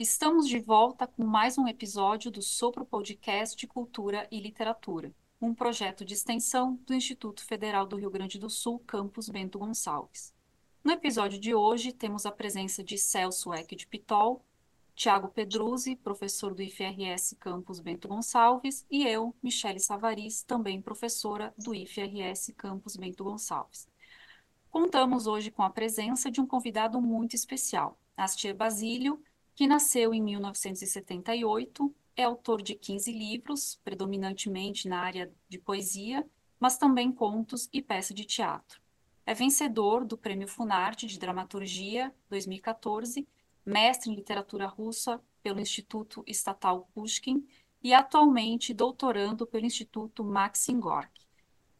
Estamos de volta com mais um episódio do Sopro Podcast de Cultura e Literatura, um projeto de extensão do Instituto Federal do Rio Grande do Sul, campus Bento Gonçalves. No episódio de hoje, temos a presença de Celso Eck de Pitol, Tiago Pedruzzi, professor do IFRS Campus Bento Gonçalves, e eu, Michele Savaris, também professora do IFRS Campus Bento Gonçalves. Contamos hoje com a presença de um convidado muito especial, Astier Basílio, que nasceu em 1978, é autor de 15 livros, predominantemente na área de poesia, mas também contos e peça de teatro. É vencedor do Prêmio Funarte de Dramaturgia 2014, mestre em literatura russa pelo Instituto Estatal Pushkin e atualmente doutorando pelo Instituto Maxim Gorky.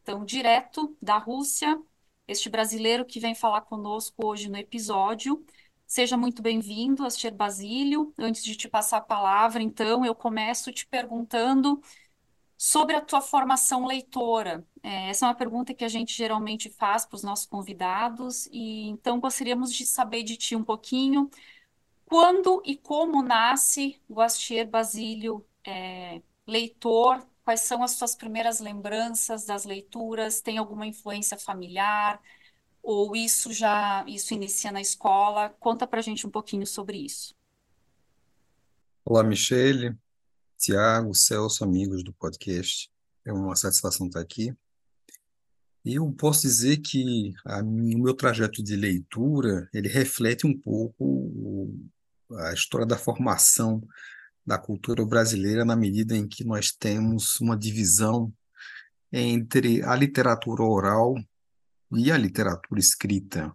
Então, direto da Rússia, este brasileiro que vem falar conosco hoje no episódio Seja muito bem-vindo, Astier Basílio. Antes de te passar a palavra, então, eu começo te perguntando sobre a tua formação leitora. É, essa é uma pergunta que a gente geralmente faz para os nossos convidados, e então gostaríamos de saber de ti um pouquinho quando e como nasce o Astier Basílio é, leitor, quais são as suas primeiras lembranças das leituras, tem alguma influência familiar? Ou isso já isso inicia na escola? Conta para gente um pouquinho sobre isso. Olá, Michele, Tiago, Celso, amigos do podcast. É uma satisfação estar aqui. E eu posso dizer que a, o meu trajeto de leitura, ele reflete um pouco a história da formação da cultura brasileira na medida em que nós temos uma divisão entre a literatura oral e a literatura escrita.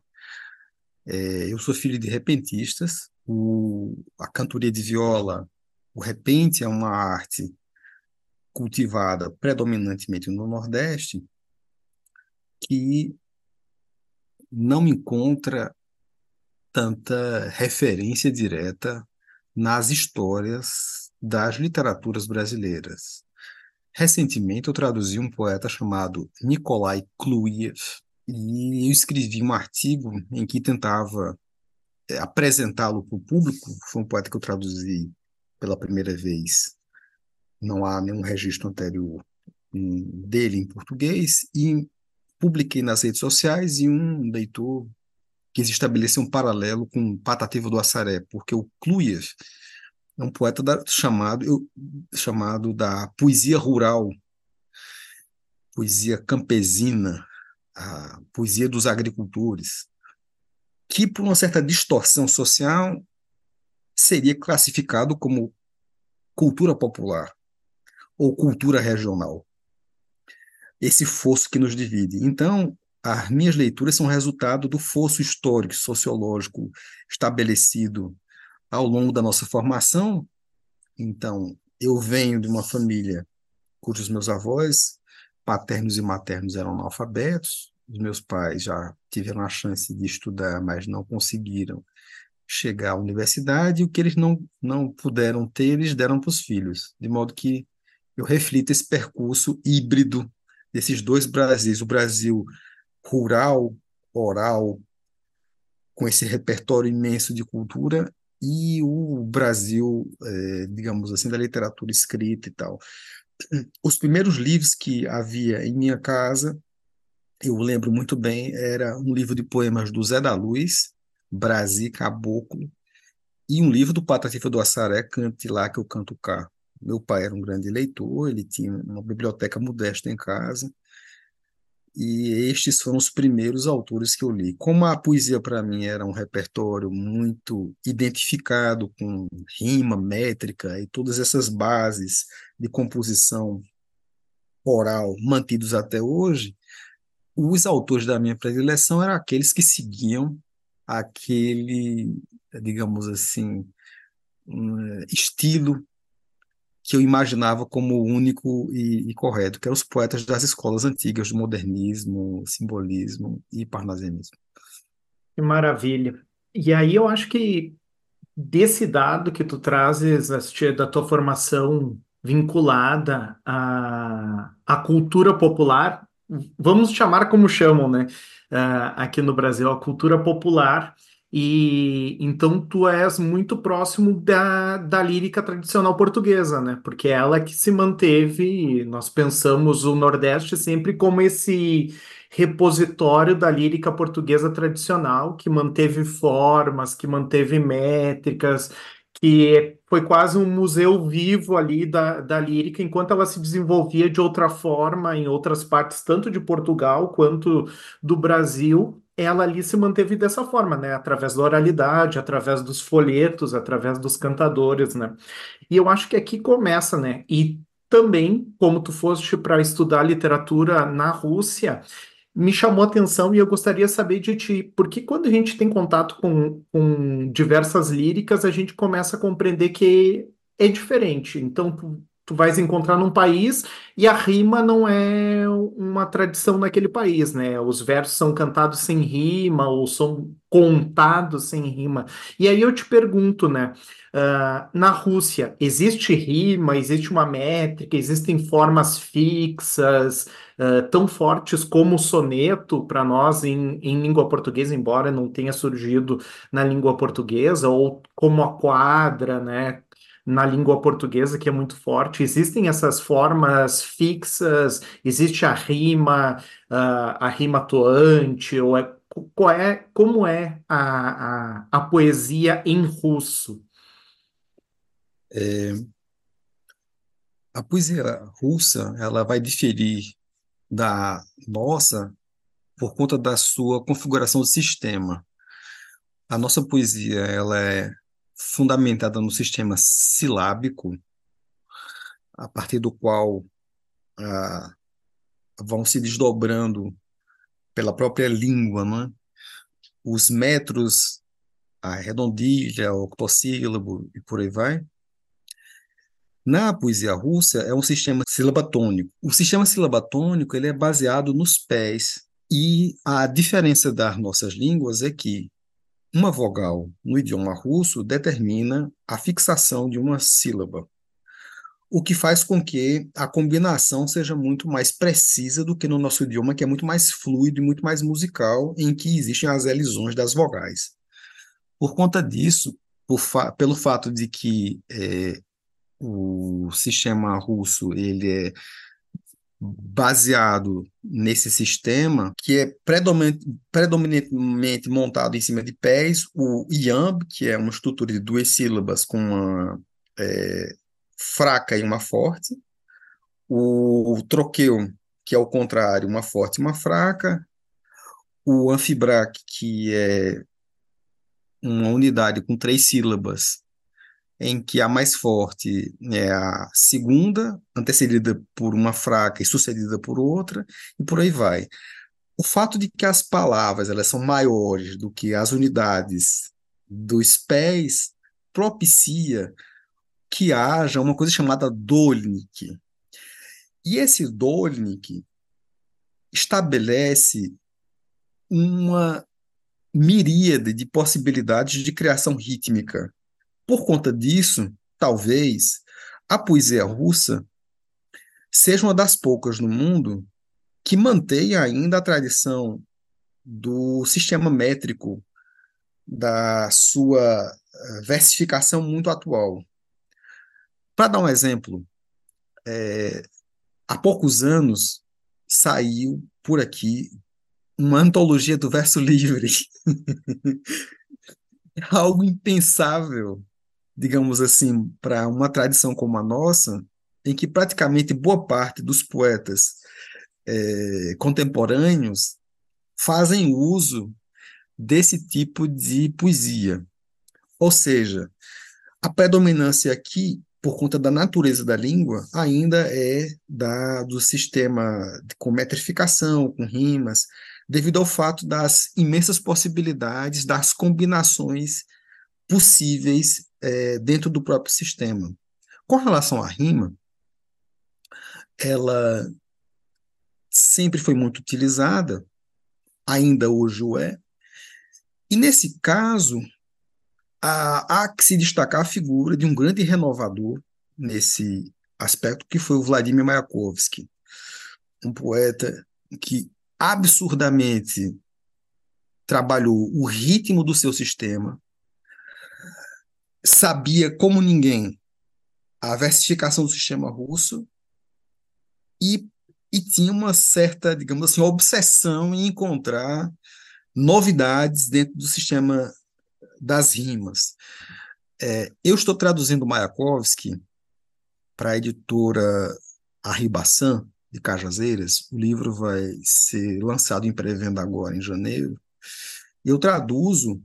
É, eu sou filho de repentistas, o, a cantoria de viola, o repente é uma arte cultivada predominantemente no Nordeste, que não encontra tanta referência direta nas histórias das literaturas brasileiras. Recentemente eu traduzi um poeta chamado Nikolai Kluyev, e eu escrevi um artigo em que tentava é, apresentá-lo para o público. Foi um poeta que eu traduzi pela primeira vez. Não há nenhum registro anterior dele em português e publiquei nas redes sociais e um leitor quis estabelecer um paralelo com Patativa do Assaré, porque o Cluyev é um poeta da, chamado, eu, chamado da poesia rural, poesia campesina, a poesia dos agricultores, que por uma certa distorção social seria classificado como cultura popular ou cultura regional. Esse fosso que nos divide. Então, as minhas leituras são resultado do fosso histórico, sociológico estabelecido ao longo da nossa formação. Então, eu venho de uma família cujos meus avós paternos e maternos eram analfabetos, os meus pais já tiveram a chance de estudar, mas não conseguiram chegar à universidade, e o que eles não, não puderam ter, eles deram para os filhos, de modo que eu reflito esse percurso híbrido desses dois Brasis, o Brasil rural, oral, com esse repertório imenso de cultura, e o Brasil, é, digamos assim, da literatura escrita e tal os primeiros livros que havia em minha casa, eu lembro muito bem, era um livro de poemas do Zé da Luz, Brasil Caboclo, e um livro do Patatifa do Assaré, Cante Lá que eu canto cá. Meu pai era um grande leitor, ele tinha uma biblioteca modesta em casa, e estes foram os primeiros autores que eu li. Como a poesia para mim era um repertório muito identificado com rima, métrica e todas essas bases de composição oral mantidos até hoje, os autores da minha predileção eram aqueles que seguiam aquele, digamos assim, estilo que eu imaginava como único e, e, correto, que eram os poetas das escolas antigas do modernismo, simbolismo e parnasianismo. Que maravilha. E aí eu acho que desse dado que tu trazes, da tua formação vinculada à, à cultura popular, vamos chamar como chamam, né? Uh, aqui no Brasil, a cultura popular, E então tu és muito próximo da, da lírica tradicional portuguesa, né? Porque é ela que se manteve, nós pensamos o Nordeste sempre como esse repositório da lírica portuguesa tradicional, que manteve formas, que manteve métricas, que foi quase um museu vivo ali da, da lírica, enquanto ela se desenvolvia de outra forma em outras partes, tanto de Portugal quanto do Brasil, ela ali se manteve dessa forma, né? Através da oralidade, através dos folhetos, através dos cantadores, né? E eu acho que aqui começa, né? E também, como tu foste para estudar literatura na Rússia, me chamou a atenção e eu gostaria saber de ti, porque quando a gente tem contato com, com diversas líricas, a gente começa a compreender que é diferente. Então, tu, vais encontrar num país e a rima não é uma tradição naquele país, né? Os versos são cantados sem rima ou são contados sem rima. E aí eu te pergunto, né? Uh, na Rússia, existe rima, existe uma métrica, existem formas fixas, uh, tão fortes como o soneto para nós em, em língua portuguesa, embora não tenha surgido na língua portuguesa, ou como a quadra, né? Na língua portuguesa, que é muito forte, existem essas formas fixas, existe a rima, a rima atuante, ou é, qual é, como é a, a, a poesia em russo? É, a poesia russa ela vai diferir da nossa por conta da sua configuração de sistema. A nossa poesia ela é fundamentada no sistema silábico, a partir do qual ah, vão se desdobrando pela própria língua, né? os metros, a redondilha, o octossílabo e por aí vai. Na poesia russa é um sistema silabatônico. O sistema silabatônico ele é baseado nos pés e a diferença das nossas línguas é que uma vogal no idioma russo determina a fixação de uma sílaba, o que faz com que a combinação seja muito mais precisa do que no nosso idioma, que é muito mais fluido e muito mais musical, em que existem as elisões das vogais. Por conta disso, por fa pelo fato de que é, o sistema russo ele é baseado nesse sistema que é predominantemente montado em cima de pés, o iamb, que é uma estrutura de duas sílabas com uma é, fraca e uma forte, o troqueu, que é o contrário, uma forte e uma fraca, o anfibraque, que é uma unidade com três sílabas em que a mais forte é a segunda, antecedida por uma fraca e sucedida por outra, e por aí vai. O fato de que as palavras elas são maiores do que as unidades dos pés propicia que haja uma coisa chamada dolnik. E esse dolnik estabelece uma miríade de possibilidades de criação rítmica por conta disso, talvez a poesia russa seja uma das poucas no mundo que mantém ainda a tradição do sistema métrico da sua eh, versificação muito atual. Para dar um exemplo, é, há poucos anos saiu por aqui uma antologia do verso livre. Algo impensável digamos assim, para uma tradição como a nossa, em que praticamente boa parte dos poetas é, contemporâneos fazem uso desse tipo de poesia. Ou seja, a predominância aqui, por conta da natureza da língua, ainda é da, do sistema com metrificação, com rimas, devido ao fato das imensas possibilidades, das combinações possíveis é, dentro do próprio sistema. Com relação à rima, ela sempre foi muito utilizada, ainda hoje o é, e nesse caso, há, há que se destacar a figura de um grande renovador nesse aspecto, que foi o Vladimir Mayakovsky, um poeta que absurdamente trabalhou o ritmo do seu sistema, sabia como ninguém a versificação do sistema russo e, e tinha uma certa, digamos assim, obsessão em encontrar novidades dentro do sistema das rimas. É, eu estou traduzindo Mayakovsky para a editora Arribaçan, de Cajazeiras. O livro vai ser lançado em pré-venda agora, em janeiro. Eu traduzo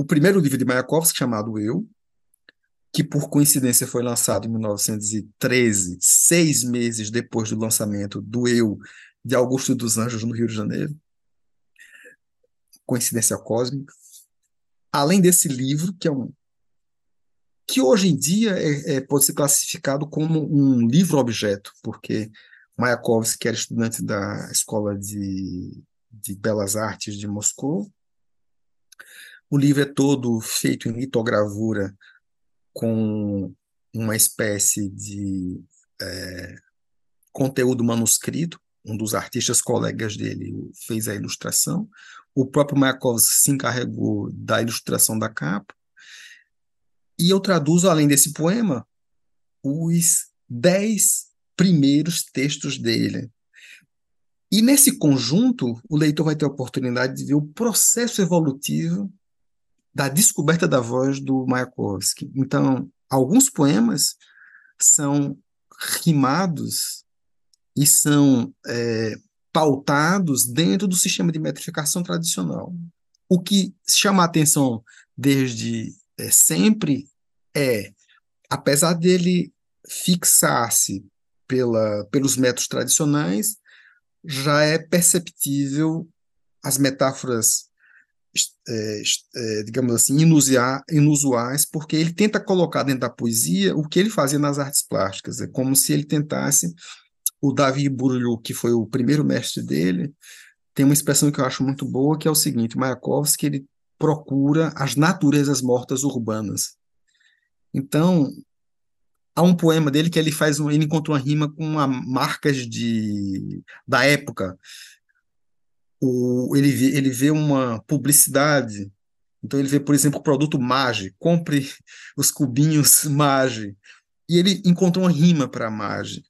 o primeiro livro de Mayakovsky, chamado Eu, que por coincidência foi lançado em 1913, seis meses depois do lançamento do Eu, de Augusto dos Anjos, no Rio de Janeiro. Coincidência cósmica. Além desse livro, que é um que hoje em dia é, é, pode ser classificado como um livro-objeto, porque Mayakovsky, era estudante da Escola de, de Belas Artes de Moscou, o livro é todo feito em litogravura com uma espécie de é, conteúdo manuscrito. Um dos artistas colegas dele fez a ilustração. O próprio Mayakovsky se encarregou da ilustração da capa. E eu traduzo, além desse poema, os dez primeiros textos dele. E nesse conjunto, o leitor vai ter a oportunidade de ver o processo evolutivo da descoberta da voz do Mayakovsky. Então, alguns poemas são rimados e são é, pautados dentro do sistema de metrificação tradicional. O que chama a atenção desde é, sempre é, apesar dele fixar-se pela, pelos métodos tradicionais, já é perceptível as metáforas, é, é, digamos assim, inusuais, porque ele tenta colocar dentro da poesia o que ele fazia nas artes plásticas. É como se ele tentasse. O Davi Bourdieu, que foi o primeiro mestre dele, tem uma expressão que eu acho muito boa, que é o seguinte: Mayakovsky ele procura as naturezas mortas urbanas. Então, há um poema dele que ele faz ele encontrou uma rima com uma, marcas de da época. O, ele, vê, ele vê uma publicidade, então ele vê, por exemplo, o produto Mage, compre os cubinhos Mage, e ele encontrou uma rima para Mage.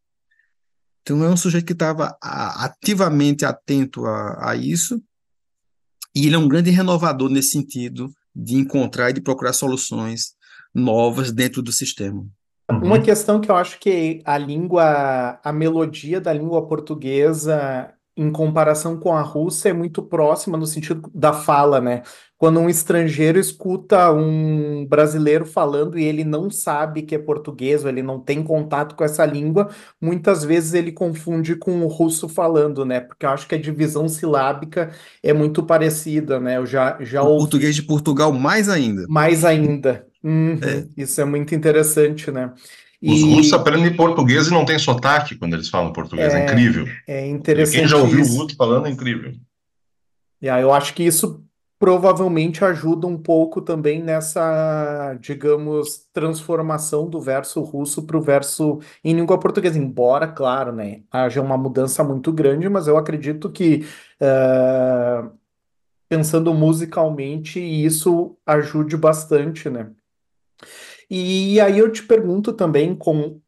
Então é um sujeito que estava ativamente atento a, a isso, e ele é um grande renovador nesse sentido de encontrar e de procurar soluções novas dentro do sistema. Uma uhum. questão que eu acho que a língua, a melodia da língua portuguesa em comparação com a russa é muito próxima no sentido da fala, né? Quando um estrangeiro escuta um brasileiro falando e ele não sabe que é português, ou ele não tem contato com essa língua, muitas vezes ele confunde com o russo falando, né? Porque eu acho que a divisão silábica é muito parecida, né? Eu já, já o ouvi... português de Portugal mais ainda. Mais ainda. Uhum, é. Isso é muito interessante, né? E... Os russos aprendem português e não tem sotaque quando eles falam português, é, é incrível. É interessante. Quem já ouviu isso. o outro falando é incrível. Yeah, eu acho que isso provavelmente ajuda um pouco também nessa, digamos, transformação do verso russo para o verso em língua portuguesa. Embora, claro, né, haja uma mudança muito grande, mas eu acredito que uh, pensando musicalmente, isso ajude bastante, né? E aí eu te pergunto também, com,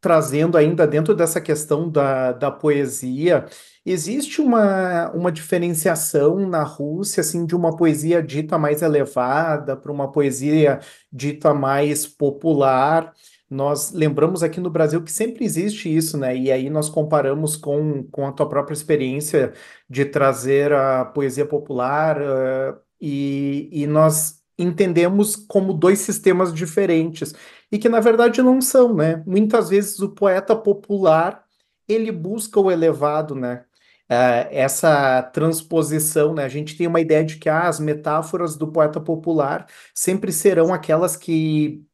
trazendo ainda dentro dessa questão da, da poesia, existe uma, uma diferenciação na Rússia, assim, de uma poesia dita mais elevada para uma poesia dita mais popular? Nós lembramos aqui no Brasil que sempre existe isso, né? E aí nós comparamos com, com a tua própria experiência de trazer a poesia popular, uh, e, e nós entendemos como dois sistemas diferentes e que na verdade não são, né? Muitas vezes o poeta popular ele busca o elevado, né? Uh, essa transposição, né? A gente tem uma ideia de que ah, as metáforas do poeta popular sempre serão aquelas que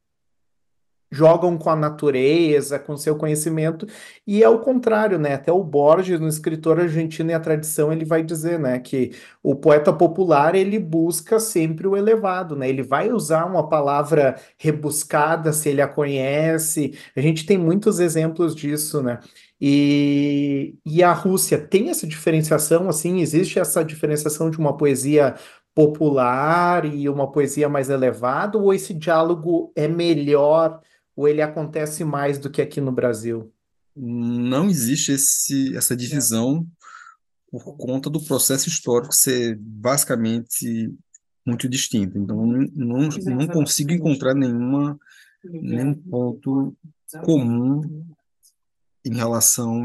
jogam com a natureza, com seu conhecimento, e é o contrário, né? Até o Borges, no escritor argentino e a tradição, ele vai dizer, né, que o poeta popular, ele busca sempre o elevado, né? Ele vai usar uma palavra rebuscada se ele a conhece. A gente tem muitos exemplos disso, né? E, e a Rússia tem essa diferenciação, assim, existe essa diferenciação de uma poesia popular e uma poesia mais elevada, ou esse diálogo é melhor, ou ele acontece mais do que aqui no Brasil? Não existe esse, essa divisão por conta do processo histórico ser basicamente muito distinto. Então, não, não consigo encontrar nenhuma, nenhum ponto comum em relação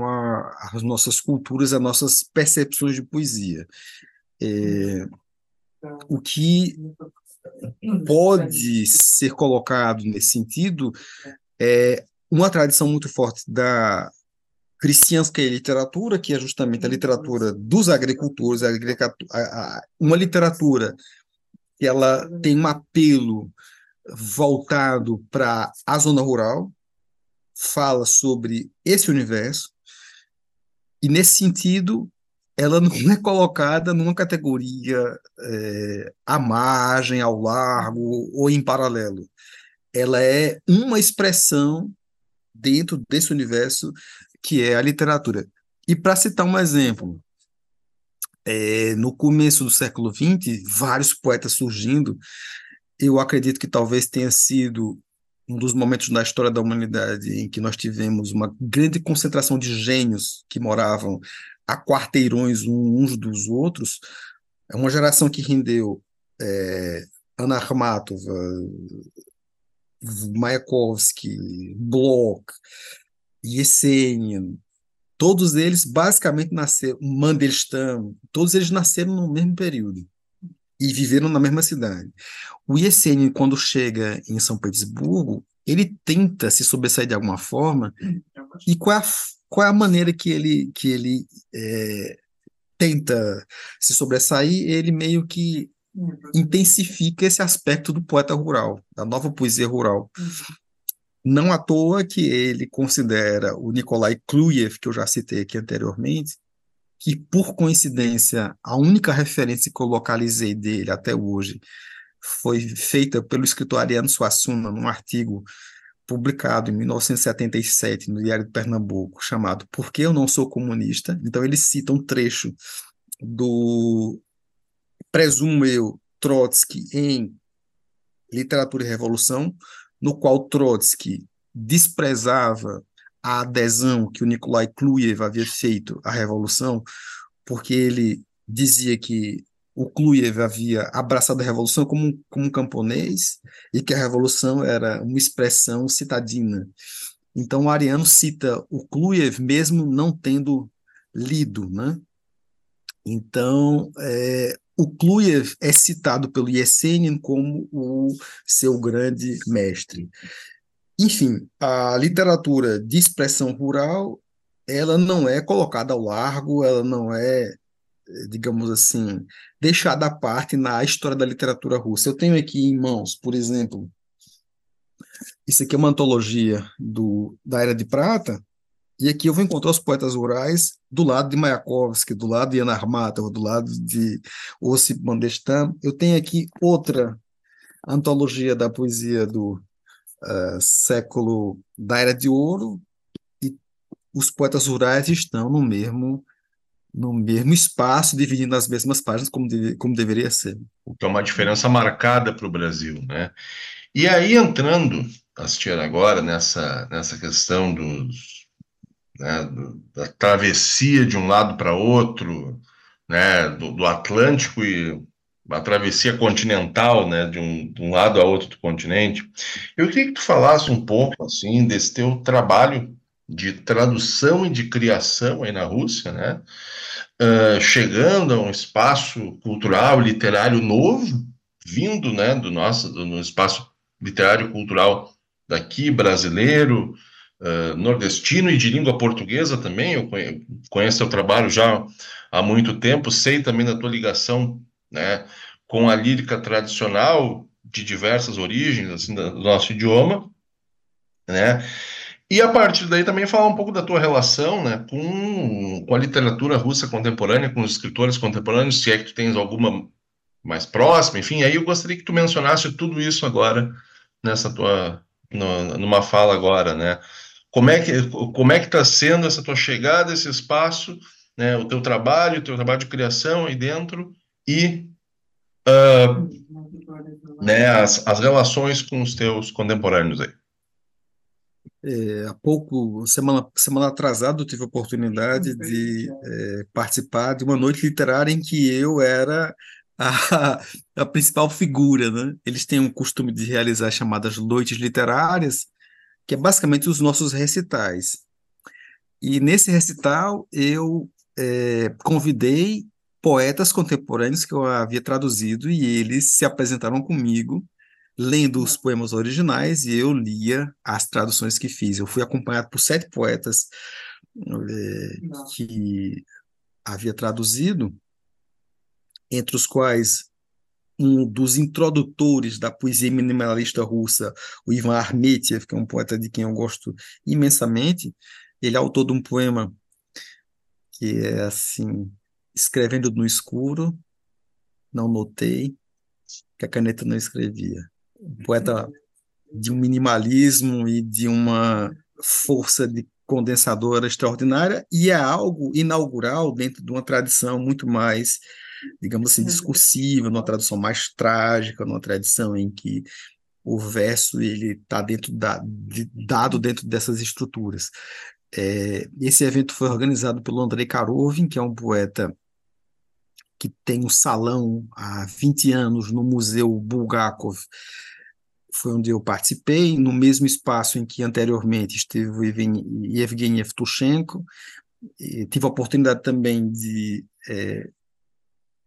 às nossas culturas, às nossas percepções de poesia. É, o que pode ser colocado nesse sentido é uma tradição muito forte da cristãsca e literatura, que é justamente a literatura dos agricultores, uma literatura que ela tem um apelo voltado para a zona rural, fala sobre esse universo, e nesse sentido, ela não é colocada numa categoria é, à margem, ao largo ou em paralelo. Ela é uma expressão dentro desse universo que é a literatura. E para citar um exemplo, é, no começo do século XX, vários poetas surgindo, eu acredito que talvez tenha sido um dos momentos da história da humanidade em que nós tivemos uma grande concentração de gênios que moravam a quarteirões uns dos outros, é uma geração que rendeu é, Ana Akhmatova, Mayakovsky, Bloch, Yesenin, todos eles basicamente nasceram, Mandelstam, todos eles nasceram no mesmo período e viveram na mesma cidade. O Yesenin, quando chega em São Petersburgo, ele tenta se sobressair de alguma forma, e qual é a, qual é a maneira que ele, que ele é, tenta se sobressair? Ele meio que intensifica esse aspecto do poeta rural, da nova poesia rural. Não à toa que ele considera o Nikolai Kluyev, que eu já citei aqui anteriormente, que por coincidência a única referência que eu localizei dele até hoje foi feita pelo escritor Ariano Suassuna num artigo publicado em 1977 no Diário de Pernambuco, chamado Por que eu não sou comunista? Então ele cita um trecho do presumo eu Trotsky em Literatura e Revolução, no qual Trotsky desprezava a adesão que o Nikolai Kluyev havia feito à revolução, porque ele dizia que o Kluyev havia abraçado a revolução como, como um camponês e que a revolução era uma expressão citadina. Então, o Ariano cita o Kluyev mesmo não tendo lido, né? Então, é, o Kluyev é citado pelo Yesenin como o seu grande mestre. Enfim, a literatura de expressão rural, ela não é colocada ao largo, ela não é, digamos assim, deixada à parte na história da literatura russa. Eu tenho aqui em mãos, por exemplo, isso aqui é uma antologia do, da Era de Prata, e aqui eu vou encontrar os poetas rurais do lado de Mayakovsky, do lado de Yana Armatov, do lado de Osip Mandelstam. Eu tenho aqui outra antologia da poesia do uh, século da Era de Ouro, e os poetas rurais estão no mesmo no mesmo espaço, dividindo as mesmas páginas como, como deveria ser. Então, uma diferença marcada para o Brasil, né? E aí, entrando, assistir agora nessa, nessa questão dos né, da travessia de um lado para outro, né, do, do, Atlântico e a travessia continental, né, de um, de um lado a outro do continente. Eu queria que tu falasse um pouco assim desse teu trabalho de tradução e de criação aí na Rússia, né, uh, chegando a um espaço cultural, literário novo, vindo, né, do nosso do, no espaço literário cultural daqui brasileiro, uh, nordestino e de língua portuguesa também. Eu conheço seu trabalho já há muito tempo, sei também da tua ligação né, com a lírica tradicional de diversas origens assim, do nosso idioma. né? E a partir daí também falar um pouco da tua relação, né, com, com a literatura russa contemporânea, com os escritores contemporâneos, se é que tu tens alguma mais próxima, enfim, aí eu gostaria que tu mencionasse tudo isso agora nessa tua no, numa fala agora, né? Como é que como é que está sendo essa tua chegada, esse espaço, né? O teu trabalho, o teu trabalho de criação aí dentro e uh, né, as, as relações com os teus contemporâneos aí. É, há pouco, semana, semana atrasada, eu tive a oportunidade de é, participar de uma noite literária em que eu era a, a principal figura, né? Eles têm um costume de realizar chamadas noites literárias, que é basicamente os nossos recitais. E nesse recital eu é, convidei poetas contemporâneos que eu havia traduzido e eles se apresentaram comigo lendo os poemas originais e eu lia as traduções que fiz. Eu fui acompanhado por sete poetas é, que havia traduzido entre os quais um dos introdutores da poesia minimalista russa, o Ivan Armetiev, que é um poeta de quem eu gosto imensamente, ele é autor de um poema que é assim, escrevendo no escuro, não notei, que a caneta não escrevia. Um poeta de um minimalismo e de uma força de condensadora extraordinária, e é algo inaugural dentro de uma tradição muito mais digamos assim, discursiva, numa tradução mais trágica, numa tradição em que o verso ele está dentro da, de, dado dentro dessas estruturas. É, esse evento foi organizado pelo Andrei Karovin, que é um poeta que tem um salão há 20 anos no Museu Bulgakov, foi onde eu participei, no mesmo espaço em que anteriormente esteve o Evgeny Evtushenko, tive a oportunidade também de é,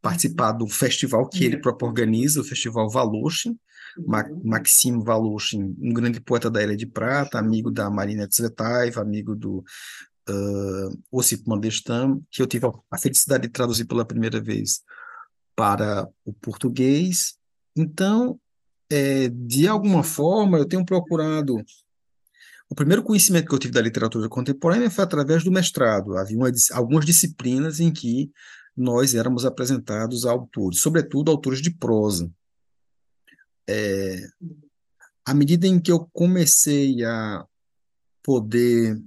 participar do festival que ele próprio organiza, o Festival Valushin, Maxim Valushin, um grande poeta da Ilha de Prata, amigo da Marina Tsvetaeva, amigo do uh, Osip Mandelstam, que eu tive a felicidade de traduzir pela primeira vez para o português. Então, é, de alguma forma, eu tenho procurado o primeiro conhecimento que eu tive da literatura contemporânea foi através do mestrado. Havia uma, algumas disciplinas em que nós éramos apresentados a autores, sobretudo autores de prosa. É, à medida em que eu comecei a poder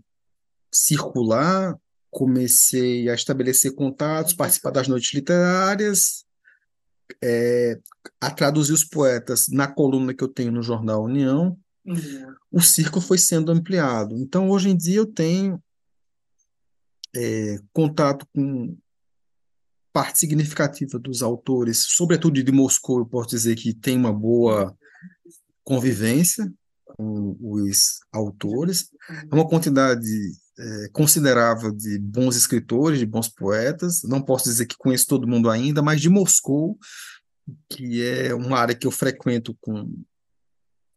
circular, comecei a estabelecer contatos, participar das noites literárias, é, a traduzir os poetas na coluna que eu tenho no jornal União, uhum. o círculo foi sendo ampliado. Então, hoje em dia, eu tenho é, contato com parte significativa dos autores, sobretudo de Moscou, eu posso dizer que tem uma boa convivência com os autores. É uma quantidade é, considerável de bons escritores, de bons poetas. Não posso dizer que conheço todo mundo ainda, mas de Moscou, que é uma área que eu frequento com,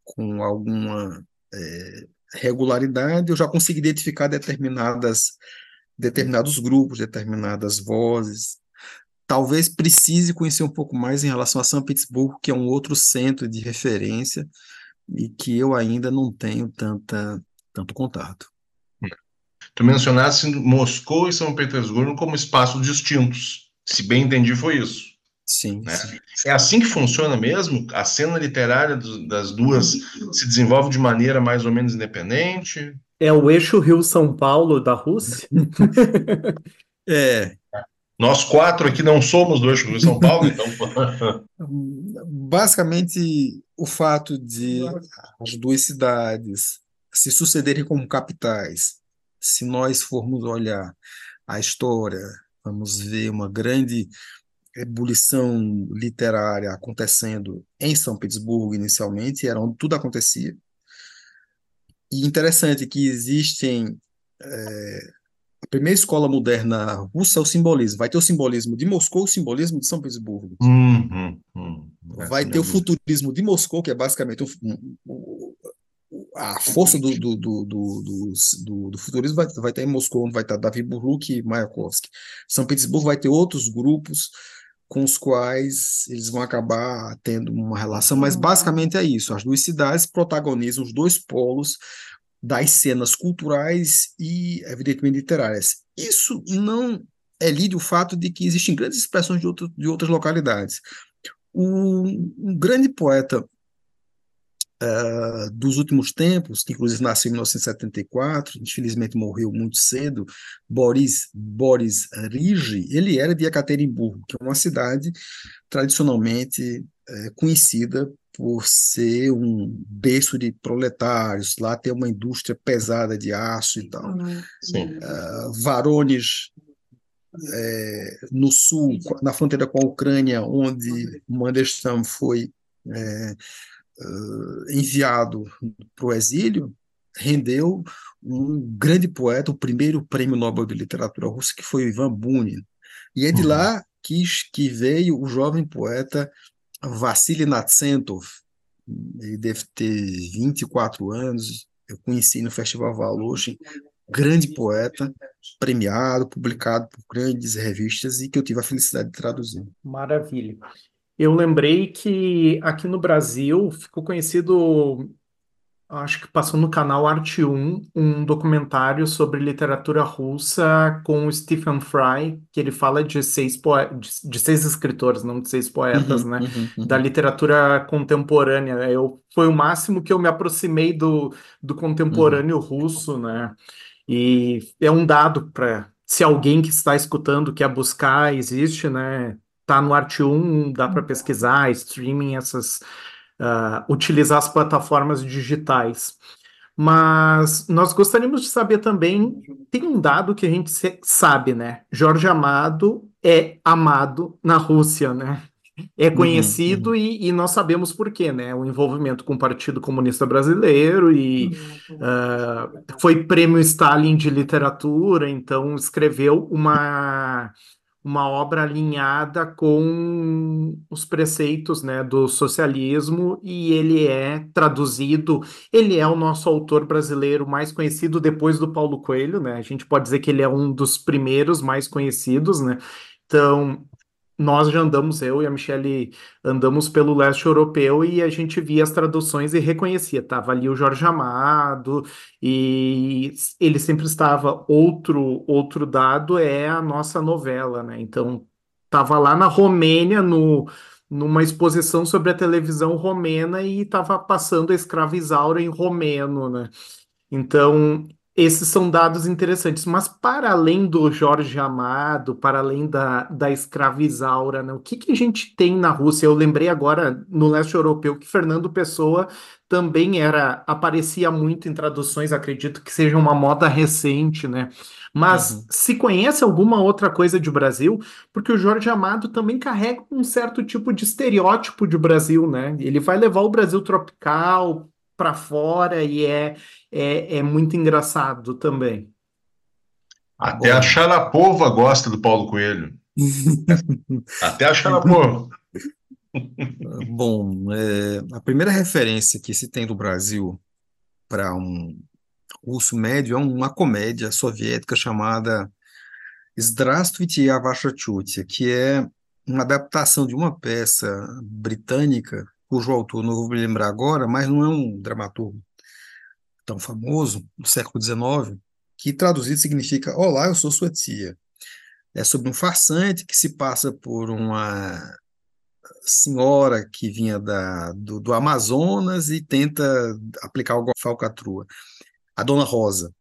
com alguma é, regularidade, eu já consegui identificar determinadas determinados grupos, determinadas vozes, talvez precise conhecer um pouco mais em relação a São Petersburgo, que é um outro centro de referência e que eu ainda não tenho tanta, tanto contato. Tu mencionaste Moscou e São Petersburgo como espaços distintos. Se bem entendi, foi isso. Sim, né? sim. É assim que funciona mesmo? A cena literária do, das duas se desenvolve de maneira mais ou menos independente? É o eixo Rio-São Paulo da Rússia? é, nós quatro aqui não somos do eixo Rio São Paulo, então. Basicamente, o fato de as duas cidades se sucederem como capitais, se nós formos olhar a história, vamos ver uma grande ebulição literária acontecendo em São Petersburgo inicialmente, era onde tudo acontecia. E interessante que existem é, a primeira escola moderna russa é o simbolismo. Vai ter o simbolismo de Moscou, o simbolismo de São Petersburgo. Uhum, uhum. Vai ter o futurismo de Moscou, que é basicamente o, a força do, do, do, do, do futurismo vai, vai estar em Moscou, onde vai estar Davi Burluk e Mayakovsky. São Petersburgo vai ter outros grupos com os quais eles vão acabar tendo uma relação, mas basicamente é isso. As duas cidades protagonizam os dois polos das cenas culturais e, evidentemente, literárias. Isso não elide o fato de que existem grandes expressões de, outro, de outras localidades. Um, um grande poeta uh, dos últimos tempos, que inclusive nasceu em 1974, infelizmente morreu muito cedo, Boris, Boris Rigi, ele era de Ekaterimburgo, que é uma cidade tradicionalmente uh, conhecida por ser um berço de proletários, lá tem uma indústria pesada de aço e tal. Uh, Varones, é, no sul, na fronteira com a Ucrânia, onde Mandelstam foi é, uh, enviado para o exílio, rendeu um grande poeta, o primeiro prêmio Nobel de Literatura russa, que foi Ivan Bunin. E é de uhum. lá que, que veio o jovem poeta Vassili Natsentov. Ele deve ter 24 anos. Eu conheci no Festival Valushin, grande poeta, premiado, publicado por grandes revistas e que eu tive a felicidade de traduzir. Maravilha. Eu lembrei que aqui no Brasil ficou conhecido, acho que passou no canal Arte 1, um documentário sobre literatura russa com o Stephen Fry, que ele fala de seis, poe de seis escritores, não de seis poetas, uhum, né? Uhum, uhum. Da literatura contemporânea. Eu, foi o máximo que eu me aproximei do, do contemporâneo uhum. russo, né? E é um dado para se alguém que está escutando quer buscar, existe, né? Tá no Arte 1, dá para pesquisar, streaming, essas, uh, utilizar as plataformas digitais. Mas nós gostaríamos de saber também, tem um dado que a gente sabe, né? Jorge Amado é amado na Rússia, né? É uhum, conhecido uhum, uhum. E, e, nós sabemos por quê, né? O envolvimento com o Partido Comunista Brasileiro e uh, foi prêmio Stalin de literatura, então escreveu uma uma obra alinhada com os preceitos né, do socialismo e ele é traduzido, ele é o nosso autor brasileiro mais conhecido depois do Paulo Coelho, né? A gente pode dizer que ele é um dos primeiros mais conhecidos, né? Então, nós já andamos, eu e a Michelle andamos pelo leste europeu e a gente via as traduções e reconhecia. Estava ali o Jorge Amado e ele sempre estava. Outro outro dado é a nossa novela, né? Então estava lá na Romênia no numa exposição sobre a televisão romena e estava passando a escrava Isaura em romeno, né? Então esses são dados interessantes, mas para além do Jorge Amado, para além da, da escravizaura, né, o que, que a gente tem na Rússia? Eu lembrei agora no leste europeu que Fernando Pessoa também era aparecia muito em traduções, acredito que seja uma moda recente, né? Mas uhum. se conhece alguma outra coisa de Brasil, porque o Jorge Amado também carrega um certo tipo de estereótipo de Brasil, né? Ele vai levar o Brasil tropical para fora e é, é, é muito engraçado também. Até a Xarapova gosta do Paulo Coelho. Até a Xarapova. Bom, é, a primeira referência que se tem do Brasil para um russo médio é uma comédia soviética chamada Здравствуйте, я ваша тетя, que é uma adaptação de uma peça britânica cujo autor não vou me lembrar agora, mas não é um dramaturgo tão famoso, do século XIX, que traduzido significa Olá, eu sou sua tia. É sobre um farsante que se passa por uma senhora que vinha da, do, do Amazonas e tenta aplicar algo à falcatrua. A Dona Rosa.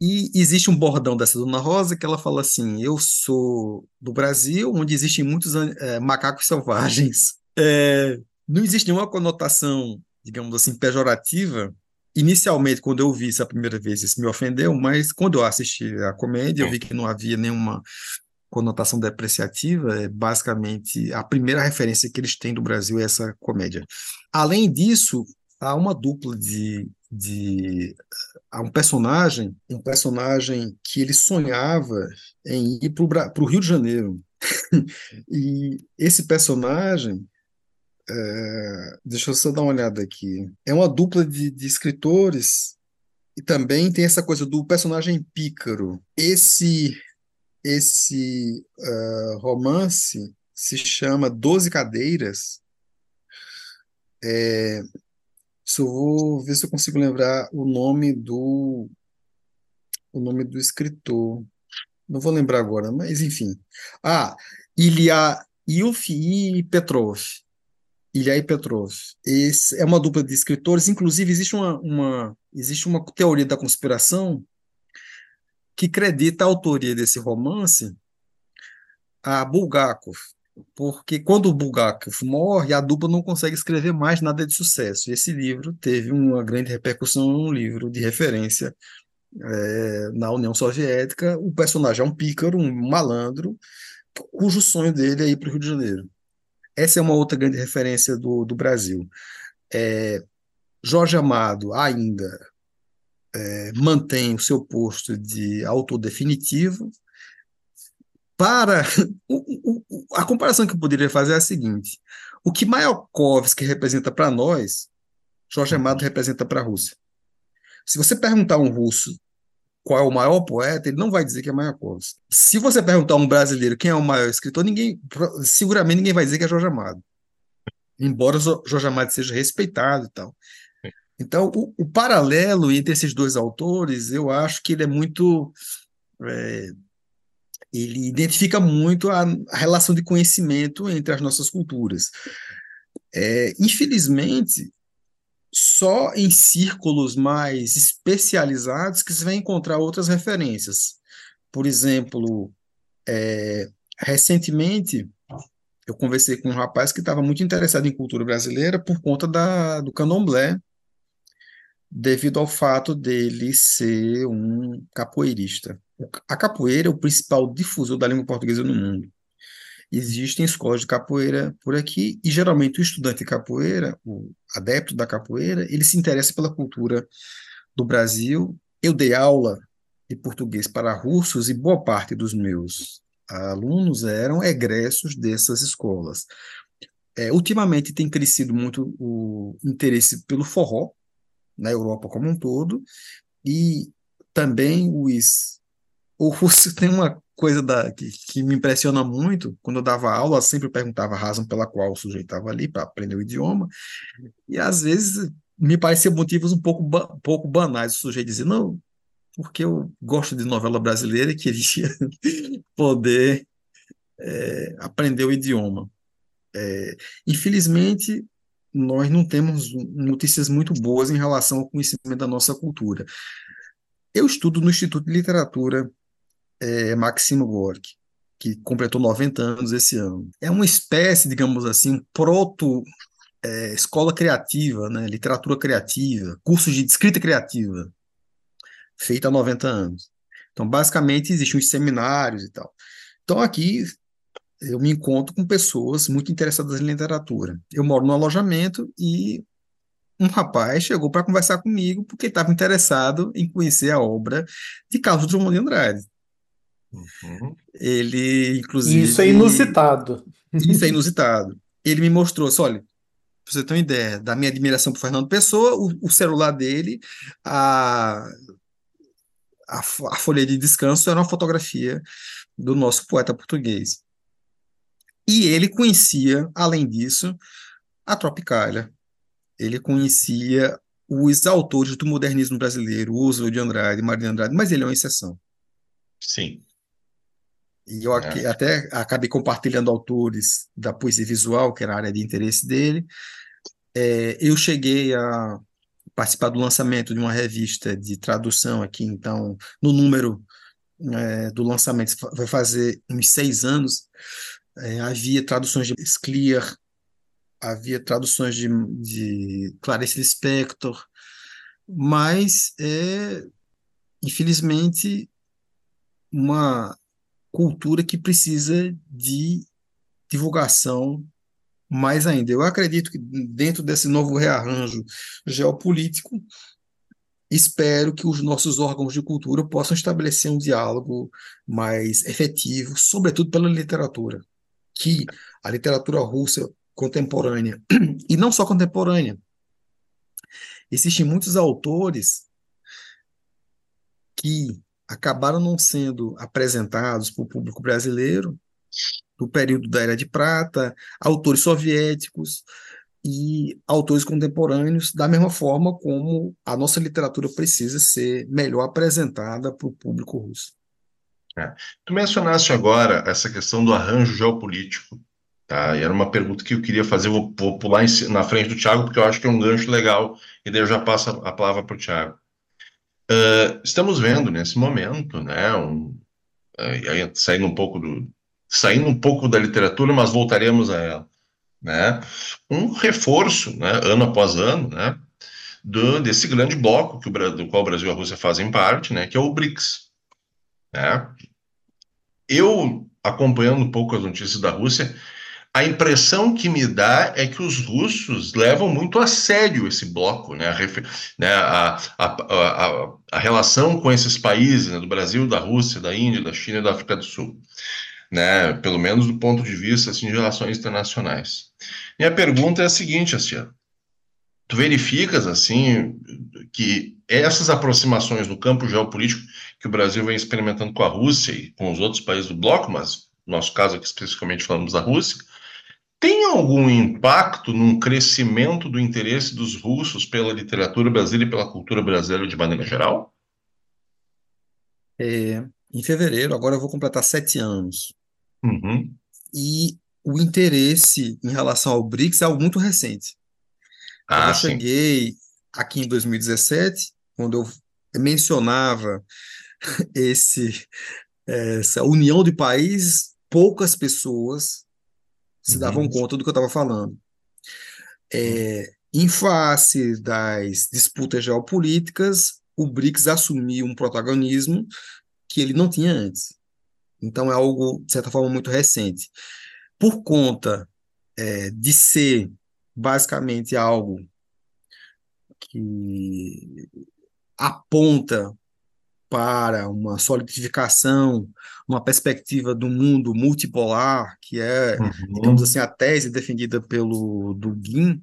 E existe um bordão dessa Dona Rosa que ela fala assim: Eu sou do Brasil, onde existem muitos é, macacos selvagens. É, não existe nenhuma conotação, digamos assim, pejorativa. Inicialmente, quando eu vi isso a primeira vez, isso me ofendeu, mas quando eu assisti a comédia, eu vi que não havia nenhuma conotação depreciativa. É basicamente a primeira referência que eles têm do Brasil é essa comédia. Além disso, há uma dupla de, de há um personagem, um personagem que ele sonhava em ir para o Rio de Janeiro. e esse personagem é, deixa eu só dar uma olhada aqui. É uma dupla de, de escritores e também tem essa coisa do personagem pícaro. Esse esse uh, romance se chama Doze Cadeiras. É, Só vou ver se eu consigo lembrar o nome do o nome do escritor. Não vou lembrar agora, mas enfim. Ah, Ilya Ilfi Petrov. Ilya Petrov. Esse é uma dupla de escritores. Inclusive, existe uma, uma, existe uma teoria da conspiração que acredita a autoria desse romance a Bulgakov, porque quando o Bulgakov morre, a dupla não consegue escrever mais nada de sucesso. E esse livro teve uma grande repercussão, um livro de referência é, na União Soviética. O personagem é um pícaro, um malandro, cujo sonho dele é ir para o Rio de Janeiro. Essa é uma outra grande referência do, do Brasil. É, Jorge Amado ainda é, mantém o seu posto de autor definitivo. Para o, o, a comparação que eu poderia fazer é a seguinte: o que Mayakovsky representa para nós, Jorge Amado representa para a Rússia. Se você perguntar a um russo qual é o maior poeta, ele não vai dizer que é Mayakovsky. Se você perguntar a um brasileiro quem é o maior escritor, ninguém, seguramente ninguém vai dizer que é Jorge Amado. Embora Jorge Amado seja respeitado e tal. Então, o, o, paralelo entre esses dois autores, eu acho que ele é muito. É, ele identifica muito a, a, relação de conhecimento entre as nossas culturas. É, infelizmente, só em círculos mais especializados que você vai encontrar outras referências. Por exemplo, é, recentemente eu conversei com um rapaz que estava muito interessado em cultura brasileira por conta da, do candomblé, devido ao fato dele ser um capoeirista. A capoeira é o principal difusor da língua portuguesa no mundo. Existem escolas de capoeira por aqui e geralmente o estudante de capoeira, o adepto da capoeira, ele se interessa pela cultura do Brasil. Eu dei aula de português para russos e boa parte dos meus alunos eram egressos dessas escolas. É, ultimamente tem crescido muito o interesse pelo forró, na Europa como um todo, e também os. O russo tem uma coisa da, que, que me impressiona muito, quando eu dava aula, eu sempre perguntava a razão pela qual o sujeito estava ali para aprender o idioma, e às vezes me pareciam motivos um pouco, um pouco banais. O sujeito dizia, não, porque eu gosto de novela brasileira e queria poder é, aprender o idioma. É, infelizmente, nós não temos notícias muito boas em relação ao conhecimento da nossa cultura. Eu estudo no Instituto de Literatura é, Maximo Gorky, que completou 90 anos esse ano. É uma espécie, digamos assim, proto é, escola criativa, né, literatura criativa, curso de escrita criativa, feita há 90 anos. Então, basicamente, existem os seminários e tal. Então, aqui eu me encontro com pessoas muito interessadas em literatura. Eu moro no alojamento e um rapaz chegou para conversar comigo porque estava interessado em conhecer a obra de Carlos Drummond de Andrade. Uhum. Ele, inclusive. Isso é inusitado. Isso é inusitado. Ele me mostrou, assim, olha, para você ter uma ideia da minha admiração por Fernando Pessoa, o, o celular dele, a, a, a folha de descanso era uma fotografia do nosso poeta português. E ele conhecia, além disso, a Tropicália. Ele conhecia os autores do modernismo brasileiro, Oswald de Andrade, Maria de Andrade, mas ele é uma exceção. Sim. E eu é. até acabei compartilhando autores da poesia visual, que era a área de interesse dele. É, eu cheguei a participar do lançamento de uma revista de tradução aqui, então, no número é, do lançamento, vai fazer uns seis anos, é, havia traduções de Scliar, havia traduções de, de Clarice Lispector, mas é, infelizmente, uma cultura que precisa de divulgação mais ainda. Eu acredito que dentro desse novo rearranjo geopolítico, espero que os nossos órgãos de cultura possam estabelecer um diálogo mais efetivo, sobretudo pela literatura que a literatura russa contemporânea, e não só contemporânea, existem muitos autores que acabaram não sendo apresentados para o público brasileiro do período da Era de Prata, autores soviéticos, e autores contemporâneos, da mesma forma como a nossa literatura precisa ser melhor apresentada para o público russo. É. Tu mencionaste agora essa questão do arranjo geopolítico, tá? E era uma pergunta que eu queria fazer, vou, vou pular em, na frente do Tiago, porque eu acho que é um gancho legal, e daí eu já passo a, a palavra para o Tiago. Uh, estamos vendo nesse momento, né, um, uh, saindo um pouco do, saindo um pouco da literatura, mas voltaremos a ela, né, um reforço, né, ano após ano, né, do, desse grande bloco que o, do qual o Brasil e a Rússia fazem parte, né, que é o BRICS, né. Eu acompanhando um pouco as notícias da Rússia, a impressão que me dá é que os russos levam muito a sério esse bloco, né? A, né? a, a, a, a relação com esses países, né? do Brasil, da Rússia, da Índia, da China e da África do Sul, né? Pelo menos do ponto de vista assim, de relações internacionais. Minha pergunta é a seguinte, assim, tu verificas assim que essas aproximações no campo geopolítico que o Brasil vem experimentando com a Rússia e com os outros países do bloco, mas no nosso caso aqui especificamente falamos da Rússia, tem algum impacto num crescimento do interesse dos russos pela literatura brasileira e pela cultura brasileira de maneira geral? É, em fevereiro, agora eu vou completar sete anos. Uhum. E o interesse em relação ao BRICS é algo muito recente. Ah, eu cheguei aqui em 2017, quando eu mencionava esse, essa união de países, poucas pessoas se davam uhum. conta do que eu estava falando. É, em face das disputas geopolíticas, o BRICS assumiu um protagonismo que ele não tinha antes. Então é algo, de certa forma, muito recente. Por conta é, de ser basicamente algo que aponta para uma solidificação, uma perspectiva do mundo multipolar, que é, uhum. digamos assim, a tese defendida pelo Dugin,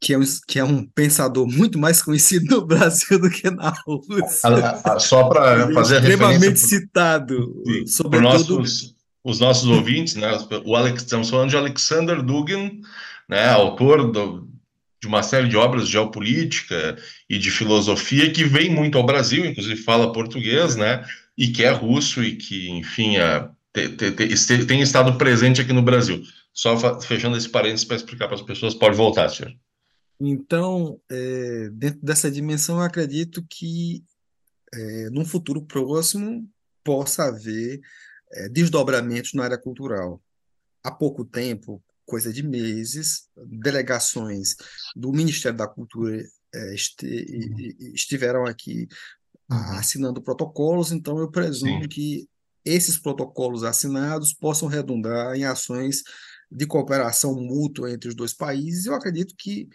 que é, um, que é um pensador muito mais conhecido no Brasil do que na Rússia. Só para fazer a Extremamente citado, Sim, sobretudo... Nossos, os nossos ouvintes, né? O Alex, estamos falando de Alexander Dugin, né, autor do, de uma série de obras de geopolítica e de filosofia que vem muito ao Brasil, inclusive fala português, né? E que é russo e que, enfim, é, te, te, te, tem estado presente aqui no Brasil. Só fechando esse parênteses para explicar para as pessoas, pode voltar, senhor. Então, é, dentro dessa dimensão, eu acredito que é, num futuro próximo possa haver é, desdobramentos na área cultural. Há pouco tempo, coisa de meses, delegações do Ministério da Cultura é, este, uhum. estiveram aqui uhum. assinando protocolos, então eu presumo Sim. que esses protocolos assinados possam redundar em ações de cooperação mútua entre os dois países. Eu acredito que,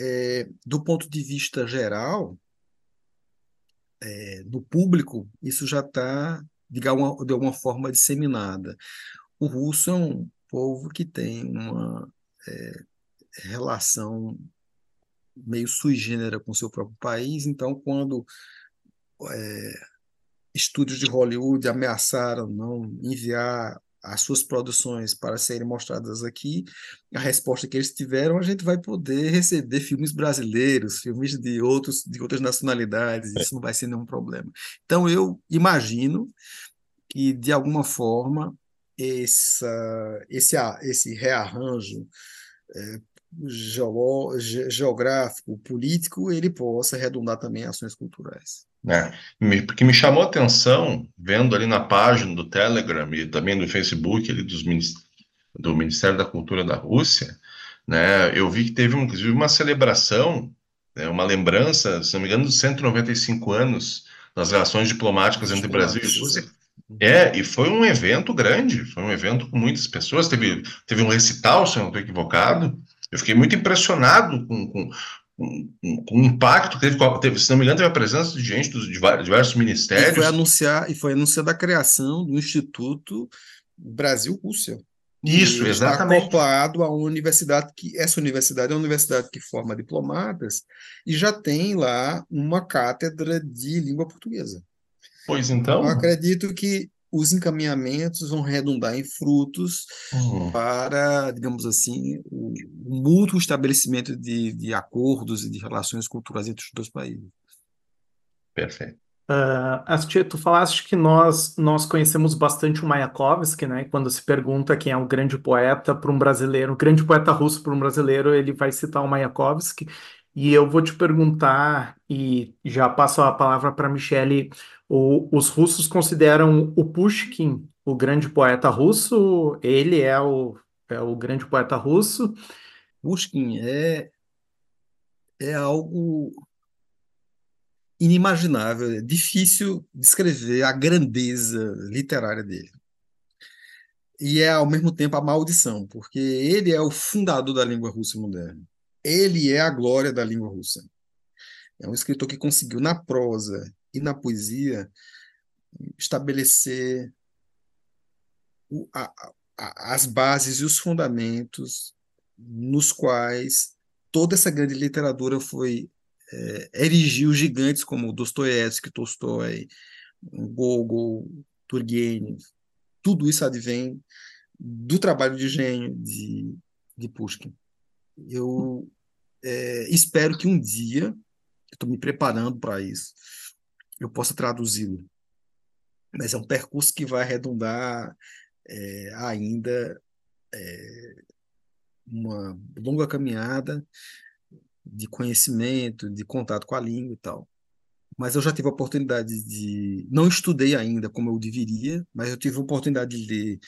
é, do ponto de vista geral, é, do público, isso já está, de, alguma, de alguma forma, disseminada. O russo é um povo que tem uma é, relação meio sui generis com seu próprio país, então quando é, estúdios de Hollywood ameaçaram não enviar as suas produções para serem mostradas aqui, a resposta que eles tiveram, a gente vai poder receber filmes brasileiros, filmes de outros de outras nacionalidades, isso não vai ser nenhum problema. Então eu imagino que de alguma forma essa, esse, esse rearranjo é, geográfico, político, ele possa redundar também em ações culturais. É, porque me chamou a atenção, vendo ali na página do Telegram e também do Facebook ali dos, do Ministério da Cultura da Rússia, né, eu vi que teve inclusive uma celebração, né, uma lembrança, se não me engano, dos 195 anos das relações diplomáticas entre Brasil e Rússia, é, e foi um evento grande, foi um evento com muitas pessoas, teve, teve um recital, se eu não estou equivocado. Eu fiquei muito impressionado com, com, com, com o impacto que teve, teve, se não me engano, teve a presença de gente dos de diversos ministérios. E foi anunciar, e foi anunciada a criação do Instituto Brasil-Rússia. Isso, exatamente. Está acoplado a uma universidade que essa universidade é uma universidade que forma diplomatas e já tem lá uma cátedra de língua portuguesa. Pois então. Eu acredito que os encaminhamentos vão redundar em frutos Uhum. para, digamos assim, o, o mútuo estabelecimento de, de acordos e de relações culturais entre os dois países. Perfeito. Uh, Astia, tu falaste que nós, nós conhecemos bastante o Mayakovsky, né? Quando se pergunta quem é o grande poeta para um brasileiro, o grande poeta russo para um brasileiro, ele vai citar o Mayakovsky. E eu vou te perguntar, e já passo a palavra para Michele, o, os russos consideram o Pushkin o grande poeta russo? Ele é o, é o grande poeta russo? Pushkin é, é algo inimaginável, é difícil descrever a grandeza literária dele. E é, ao mesmo tempo, a maldição, porque ele é o fundador da língua russa moderna. Ele é a glória da língua russa. É um escritor que conseguiu, na prosa e na poesia, estabelecer o, a, a, as bases e os fundamentos nos quais toda essa grande literatura foi é, erigiu gigantes como Dostoiévski, Tolstói, Gogol, Turgenev. Tudo isso advém do trabalho de gênio de, de Pushkin. Eu é, espero que um dia, estou me preparando para isso, eu possa traduzi-lo. Mas é um percurso que vai redundar é, ainda é, uma longa caminhada de conhecimento, de contato com a língua e tal. Mas eu já tive a oportunidade de. Não estudei ainda como eu deveria, mas eu tive a oportunidade de ler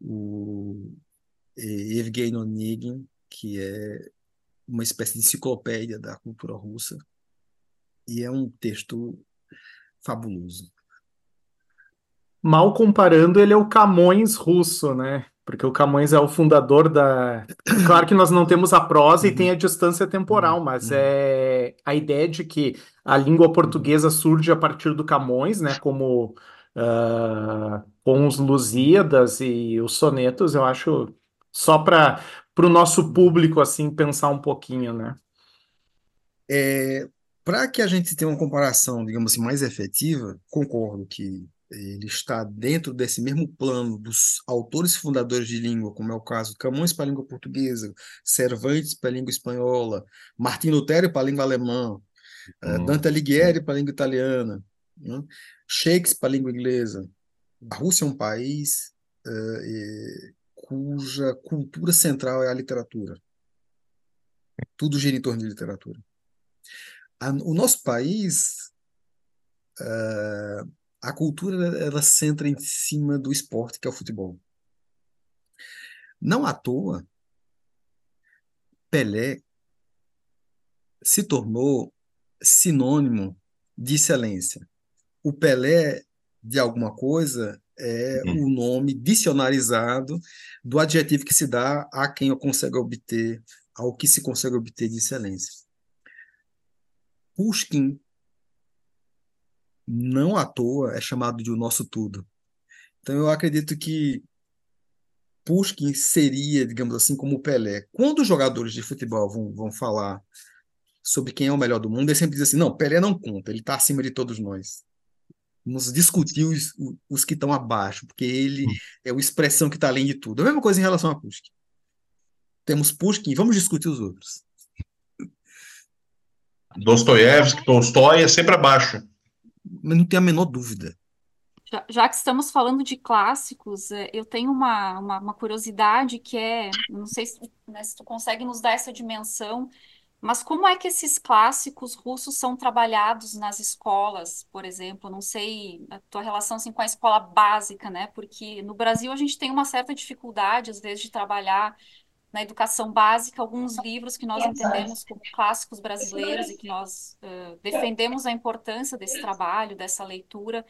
o Evgeny Onegin, que é uma espécie de enciclopédia da cultura russa, e é um texto fabuloso. Mal comparando, ele é o Camões russo, né? Porque o Camões é o fundador da. Claro que nós não temos a prosa e tem a distância temporal, mas é a ideia de que a língua portuguesa surge a partir do Camões, né? Como uh, com os Lusíadas e os sonetos, eu acho só para o nosso público assim pensar um pouquinho, né? É, para que a gente tenha uma comparação, digamos assim, mais efetiva, concordo que ele está dentro desse mesmo plano dos autores fundadores de língua, como é o caso de Camões para a língua portuguesa, Cervantes para a língua espanhola, Martin Lutero para a língua alemã, hum. Dante Alighieri para a língua italiana, né? Shakespeare para a língua inglesa. A Rússia é um país uh, cuja cultura central é a literatura. Tudo gira em torno de literatura. A, o nosso país uh, a cultura ela centra em cima do esporte, que é o futebol. Não à toa, Pelé se tornou sinônimo de excelência. O Pelé de alguma coisa é uhum. o nome dicionarizado do adjetivo que se dá a quem consegue obter, ao que se consegue obter de excelência. Pushkin não à toa é chamado de o nosso tudo. Então eu acredito que Pushkin seria, digamos assim, como o Pelé. Quando os jogadores de futebol vão, vão falar sobre quem é o melhor do mundo, ele sempre diz assim: não, Pelé não conta, ele está acima de todos nós. Vamos discutir os, os que estão abaixo, porque ele é a expressão que está além de tudo. A mesma coisa em relação a Pushkin. Temos Pushkin, vamos discutir os outros. Dostoiévski, Tolstói é sempre abaixo não tenho a menor dúvida. Já, já, que estamos falando de clássicos, é, eu tenho uma, uma, uma curiosidade que é, não sei se, né, se tu consegue nos dar essa dimensão, mas como é que esses clássicos russos são trabalhados nas escolas, por exemplo? Não sei a tua relação assim, com a escola básica, né? Porque no Brasil a gente tem uma certa dificuldade, às vezes, de trabalhar na educação básica alguns livros que nós entendemos como clássicos brasileiros e que nós uh, defendemos a importância desse trabalho, dessa leitura.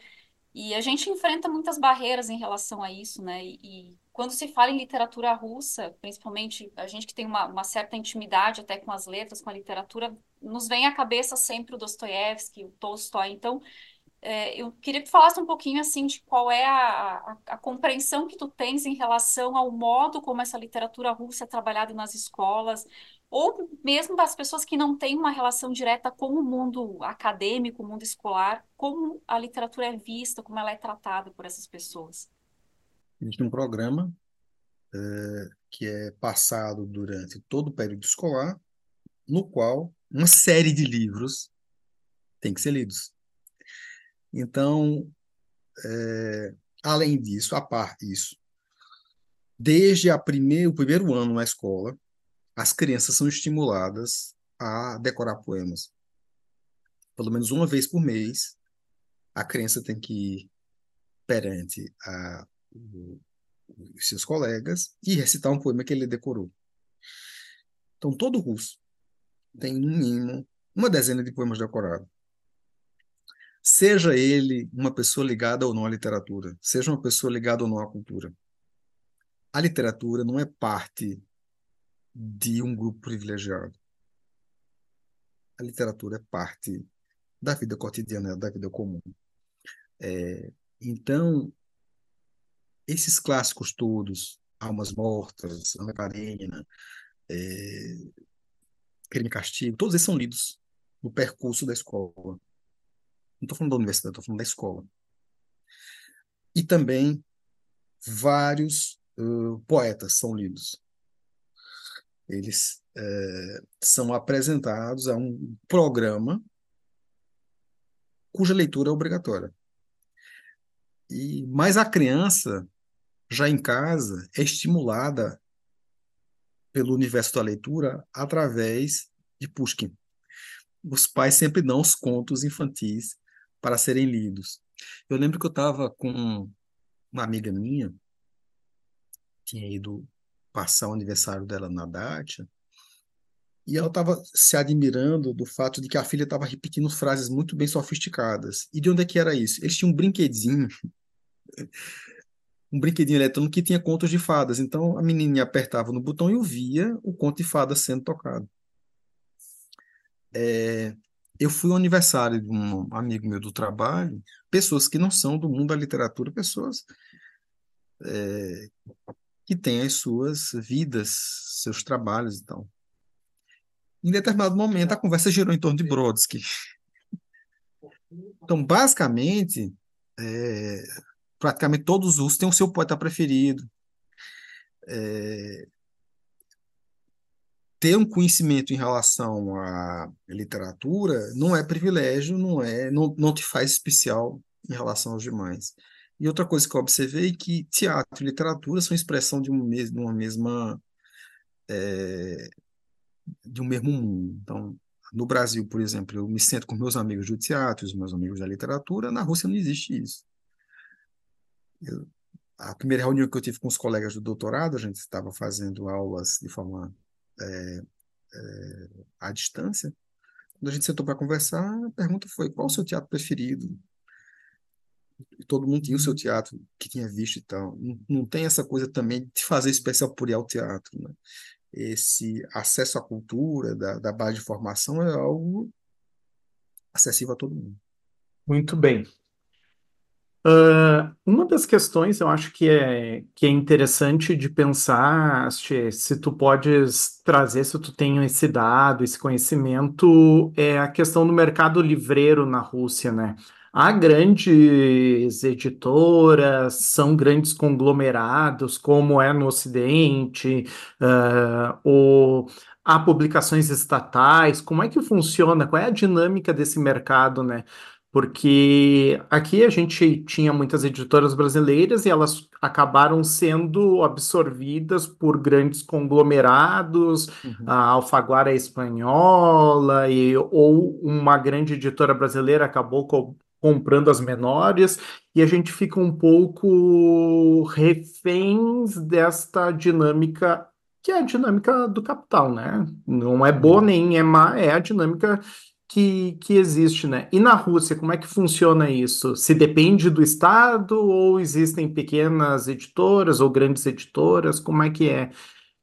E a gente enfrenta muitas barreiras em relação a isso, né? E, e quando se fala em literatura russa, principalmente a gente que tem uma, uma, certa intimidade até com as letras, com a literatura, nos vem à cabeça sempre o Dostoiévski, o Tolstói. Então, é, eu queria que tu falasse um pouquinho assim de qual é a, a, a, compreensão que tu tens em relação ao modo como essa literatura russa é trabalhada nas escolas, ou mesmo das pessoas que não têm uma relação direta com o mundo acadêmico, o mundo escolar, como a literatura é vista, como ela é tratada por essas pessoas? Existe um programa é, que é passado durante todo o período escolar, no qual uma série de livros tem que ser lidos. Então, é, além disso, a parte disso, desde a primeir, o primeiro ano na escola, as crianças são estimuladas a decorar poemas. Pelo menos uma vez por mês, a criança tem que ir perante a, o, os seus colegas e recitar um poema que ele decorou. Então, todo russo tem, no mínimo, uma dezena de poemas decorados. Seja ele uma pessoa ligada ou não à literatura, seja uma pessoa ligada ou não à cultura. A literatura não é parte de um grupo privilegiado. A literatura é parte da vida cotidiana, da vida comum. É, então, esses clássicos todos, Almas Mortas, Ana Karenina, é, Crime e Castigo, todos eles são lidos no percurso da escola. Não estou falando da universidade, estou falando da escola. E também vários uh, poetas são lidos eles é, são apresentados a um programa cuja leitura é obrigatória. E, mas a criança, já em casa, é estimulada pelo universo da leitura através de Pushkin. Os pais sempre dão os contos infantis para serem lidos. Eu lembro que eu estava com uma amiga minha, tinha ido passar o aniversário dela na Dátia, e ela estava se admirando do fato de que a filha estava repetindo frases muito bem sofisticadas. E de onde é que era isso? Eles tinham um brinquedinho, um brinquedinho eletrônico que tinha contos de fadas. Então a menininha apertava no botão e ouvia o conto de fadas sendo tocado. É, eu fui ao aniversário de um amigo meu do trabalho, pessoas que não são do mundo da literatura, pessoas é, que têm as suas vidas, seus trabalhos e tal. Em determinado momento, a conversa girou em torno de Brodsky. Então, basicamente, é, praticamente todos os russos têm o seu poeta preferido. É, ter um conhecimento em relação à literatura não é privilégio, não é, não, não te faz especial em relação aos demais. E outra coisa que eu observei é que teatro e literatura são expressão de, um mes de uma mesma é, de um mesmo mundo. Então, no Brasil, por exemplo, eu me sento com meus amigos do teatro, os meus amigos da literatura, na Rússia não existe isso. Eu, a primeira reunião que eu tive com os colegas do doutorado, a gente estava fazendo aulas de forma é, é, à distância. Quando a gente sentou para conversar, a pergunta foi: qual o seu teatro preferido? Todo mundo tinha o seu teatro que tinha visto e tal. Não, não tem essa coisa também de fazer especial por ir ao teatro. Né? Esse acesso à cultura, da, da base de formação, é algo acessível a todo mundo. Muito bem. Uh, uma das questões eu acho que é, que é interessante de pensar, se tu podes trazer, se tu tem esse dado, esse conhecimento, é a questão do mercado livreiro na Rússia, né? Há grandes editoras, são grandes conglomerados, como é no Ocidente, uh, ou há publicações estatais, como é que funciona? Qual é a dinâmica desse mercado, né? Porque aqui a gente tinha muitas editoras brasileiras e elas acabaram sendo absorvidas por grandes conglomerados, uhum. a Alfaguara espanhola, e, ou uma grande editora brasileira acabou co comprando as menores, e a gente fica um pouco reféns desta dinâmica, que é a dinâmica do capital, né? Não é boa uhum. nem é má, é a dinâmica que, que existe, né? E na Rússia, como é que funciona isso? Se depende do Estado ou existem pequenas editoras ou grandes editoras? Como é que é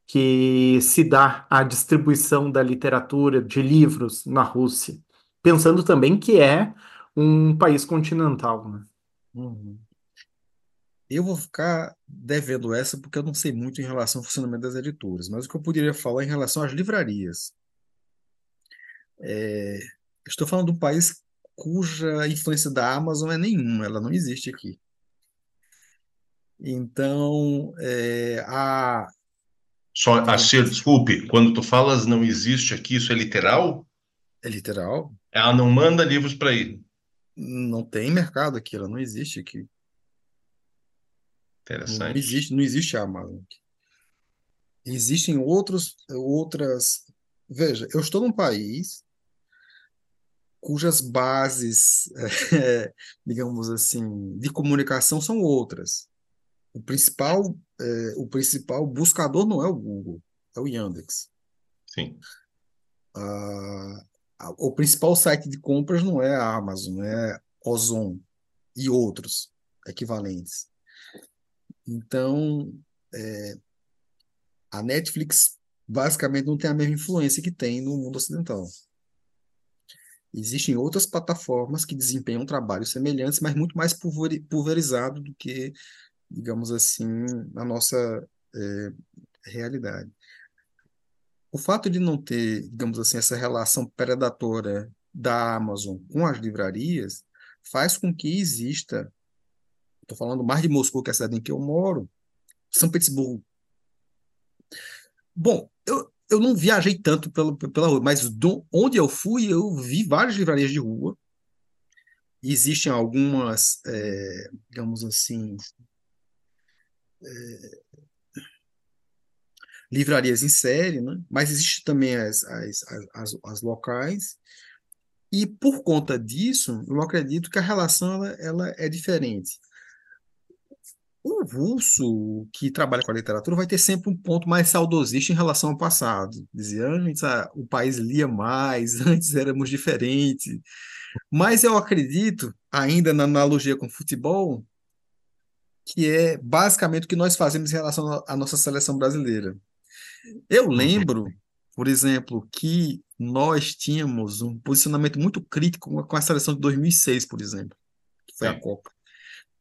que se dá a distribuição da literatura, de livros na Rússia? Pensando também que é um país continental, né? Uhum. eu vou ficar devendo essa porque eu não sei muito em relação ao funcionamento das editoras, mas o que eu poderia falar em relação às livrarias. É, estou falando de um país cuja influência da Amazon é nenhuma, ela não existe aqui. Então, é, a. Só, assim, desculpe, quando tu falas não existe aqui, isso é literal? É literal. Ela não manda livros para ir. Não tem mercado aqui, ela não existe aqui. Interessante. Não existe, não existe a Amazon. Existem outros, outras. Veja, eu estou num país cujas bases, é, digamos assim, de comunicação são outras. O principal, é, o principal buscador não é o Google, é o Yandex. Sim. Ah, o principal site de compras não é a Amazon, é Ozon e outros equivalentes. Então, é, a Netflix basicamente não tem a mesma influência que tem no mundo ocidental. Existem outras plataformas que desempenham trabalhos semelhantes, mas muito mais pulverizado do que, digamos assim, a nossa é, realidade. O fato de não ter, digamos assim, essa relação predatória da Amazon com as livrarias faz com que exista Estou falando mais de Moscou, que é a cidade em que eu moro, São Petersburgo. Bom, eu, eu não viajei tanto pela, pela rua, mas do, onde eu fui, eu vi várias livrarias de rua. Existem algumas, é, digamos assim, é, livrarias em série, né? mas existem também as, as, as, as, locais. E por conta disso, eu acredito que a relação ela, ela é diferente. O russo que trabalha com a literatura vai ter sempre um ponto mais saudosista em relação ao passado. Dizia, antes ah, o país lia mais, antes éramos diferentes. Mas eu acredito, ainda na analogia com o futebol, que é basicamente o que nós fazemos em relação à nossa seleção brasileira. Eu lembro, por exemplo, que nós tínhamos um posicionamento muito crítico com a seleção de 2006, por exemplo, que foi a Copa.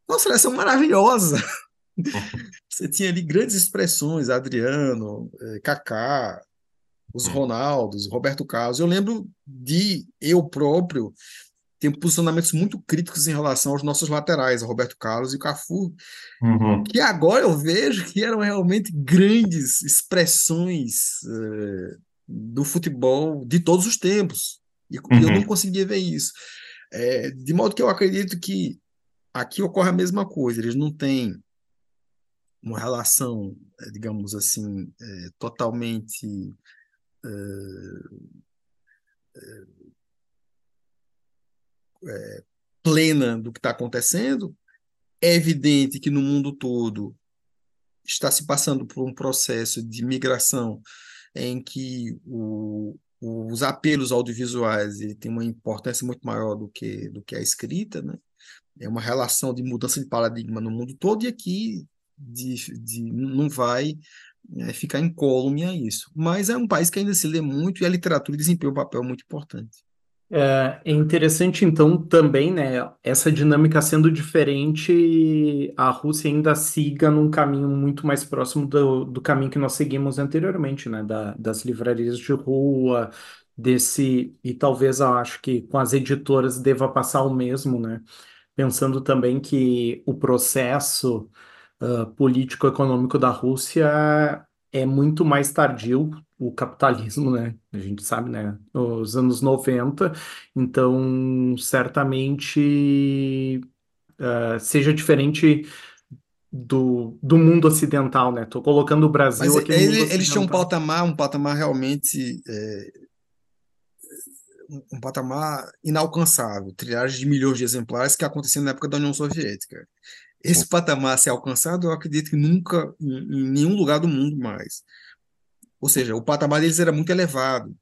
Uma seleção maravilhosa. Você tinha ali grandes expressões, Adriano, eh, Kaká, os. Ronaldos, Roberto Carlos. Eu lembro de eu próprio ter posicionamentos muito críticos em relação aos nossos laterais, Roberto Carlos e Cafu, uhum. que agora eu vejo que eram realmente grandes expressões uh, do futebol de todos os tempos. E uhum. eu não conseguia ver isso. É, de modo que eu acredito que Aqui ocorre a mesma coisa, eles não têm uma relação, eh, digamos assim, é, totalmente é, plena do que está acontecendo. É evidente que no mundo todo está se passando por um processo de migração em que o, os apelos audiovisuais tem uma importância muito maior do que, do que a escrita, né? é uma relação de mudança de paradigma no mundo todo, e aqui de, de, não vai é, ficar incólume a isso. Mas é um país que ainda se lê muito e a literatura desempenha um papel muito importante. É, é interessante, então, também, né, essa dinâmica sendo diferente, a Rússia ainda siga num caminho muito mais próximo do, do caminho que nós seguimos anteriormente, né, da, das livrarias de rua, desse, e talvez eu acho que com as editoras deva passar o mesmo, né, pensando também que o processo uh, político-econômico da Rússia é muito mais tardio, o capitalismo, né? A gente sabe, né? Nos anos 90, então certamente uh, seja diferente do, do mundo ocidental, né? Estou colocando o Brasil Mas aqui ele, Eles tinham um patamar, um patamar realmente é, um patamar inalcançável, trilhagens de milhões de exemplares que aconteciam na época da União Soviética. Esse patamar ser alcançado, eu acredito que nunca, em, em nenhum lugar do mundo mais. Ou seja, o patamar deles era muito elevado,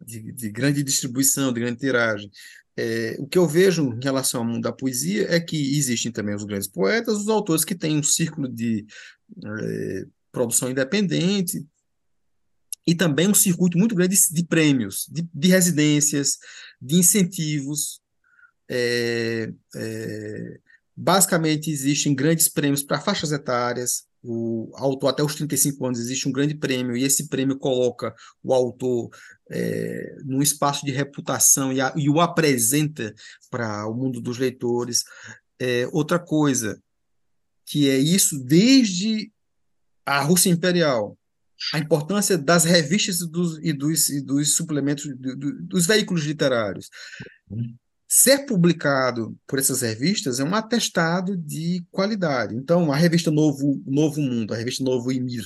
de, de grande distribuição, de grande tiragem. É, o que eu vejo em relação ao mundo da poesia é que existem também os grandes poetas, os autores que têm um círculo de é, produção independente, e também um circuito muito grande de, de prêmios, de, de, residências, de incentivos, é, é, Basicamente, existem grandes prêmios para faixas etárias. O autor, até os 35 anos, existe um grande prêmio, e esse prêmio coloca o autor é, num espaço de reputação e, a, e o apresenta para o mundo dos leitores. É, outra coisa, que é isso desde a Rússia Imperial, a importância das revistas e dos, e dos, e dos suplementos, do, do, dos veículos literários. Ser publicado por essas revistas é um atestado de qualidade. Então, a revista Novo, Novo Mundo, a revista Novo Emir,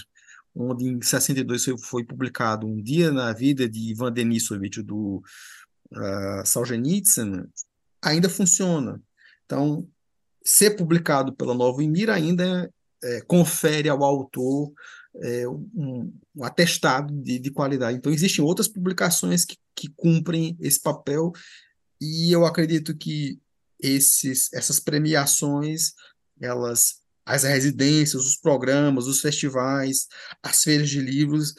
onde em 62 foi, publicado Um Dia na Vida de Ivan Denisovich, do uh, Solzhenitsyn, ainda funciona. Então, ser publicado pela Novo Emir ainda é, confere ao autor é, um, um, atestado de, de, qualidade. Então, existem outras publicações que, que cumprem esse papel e eu acredito que esses, essas premiações, elas, as residências, os programas, os festivais, as feiras de livros,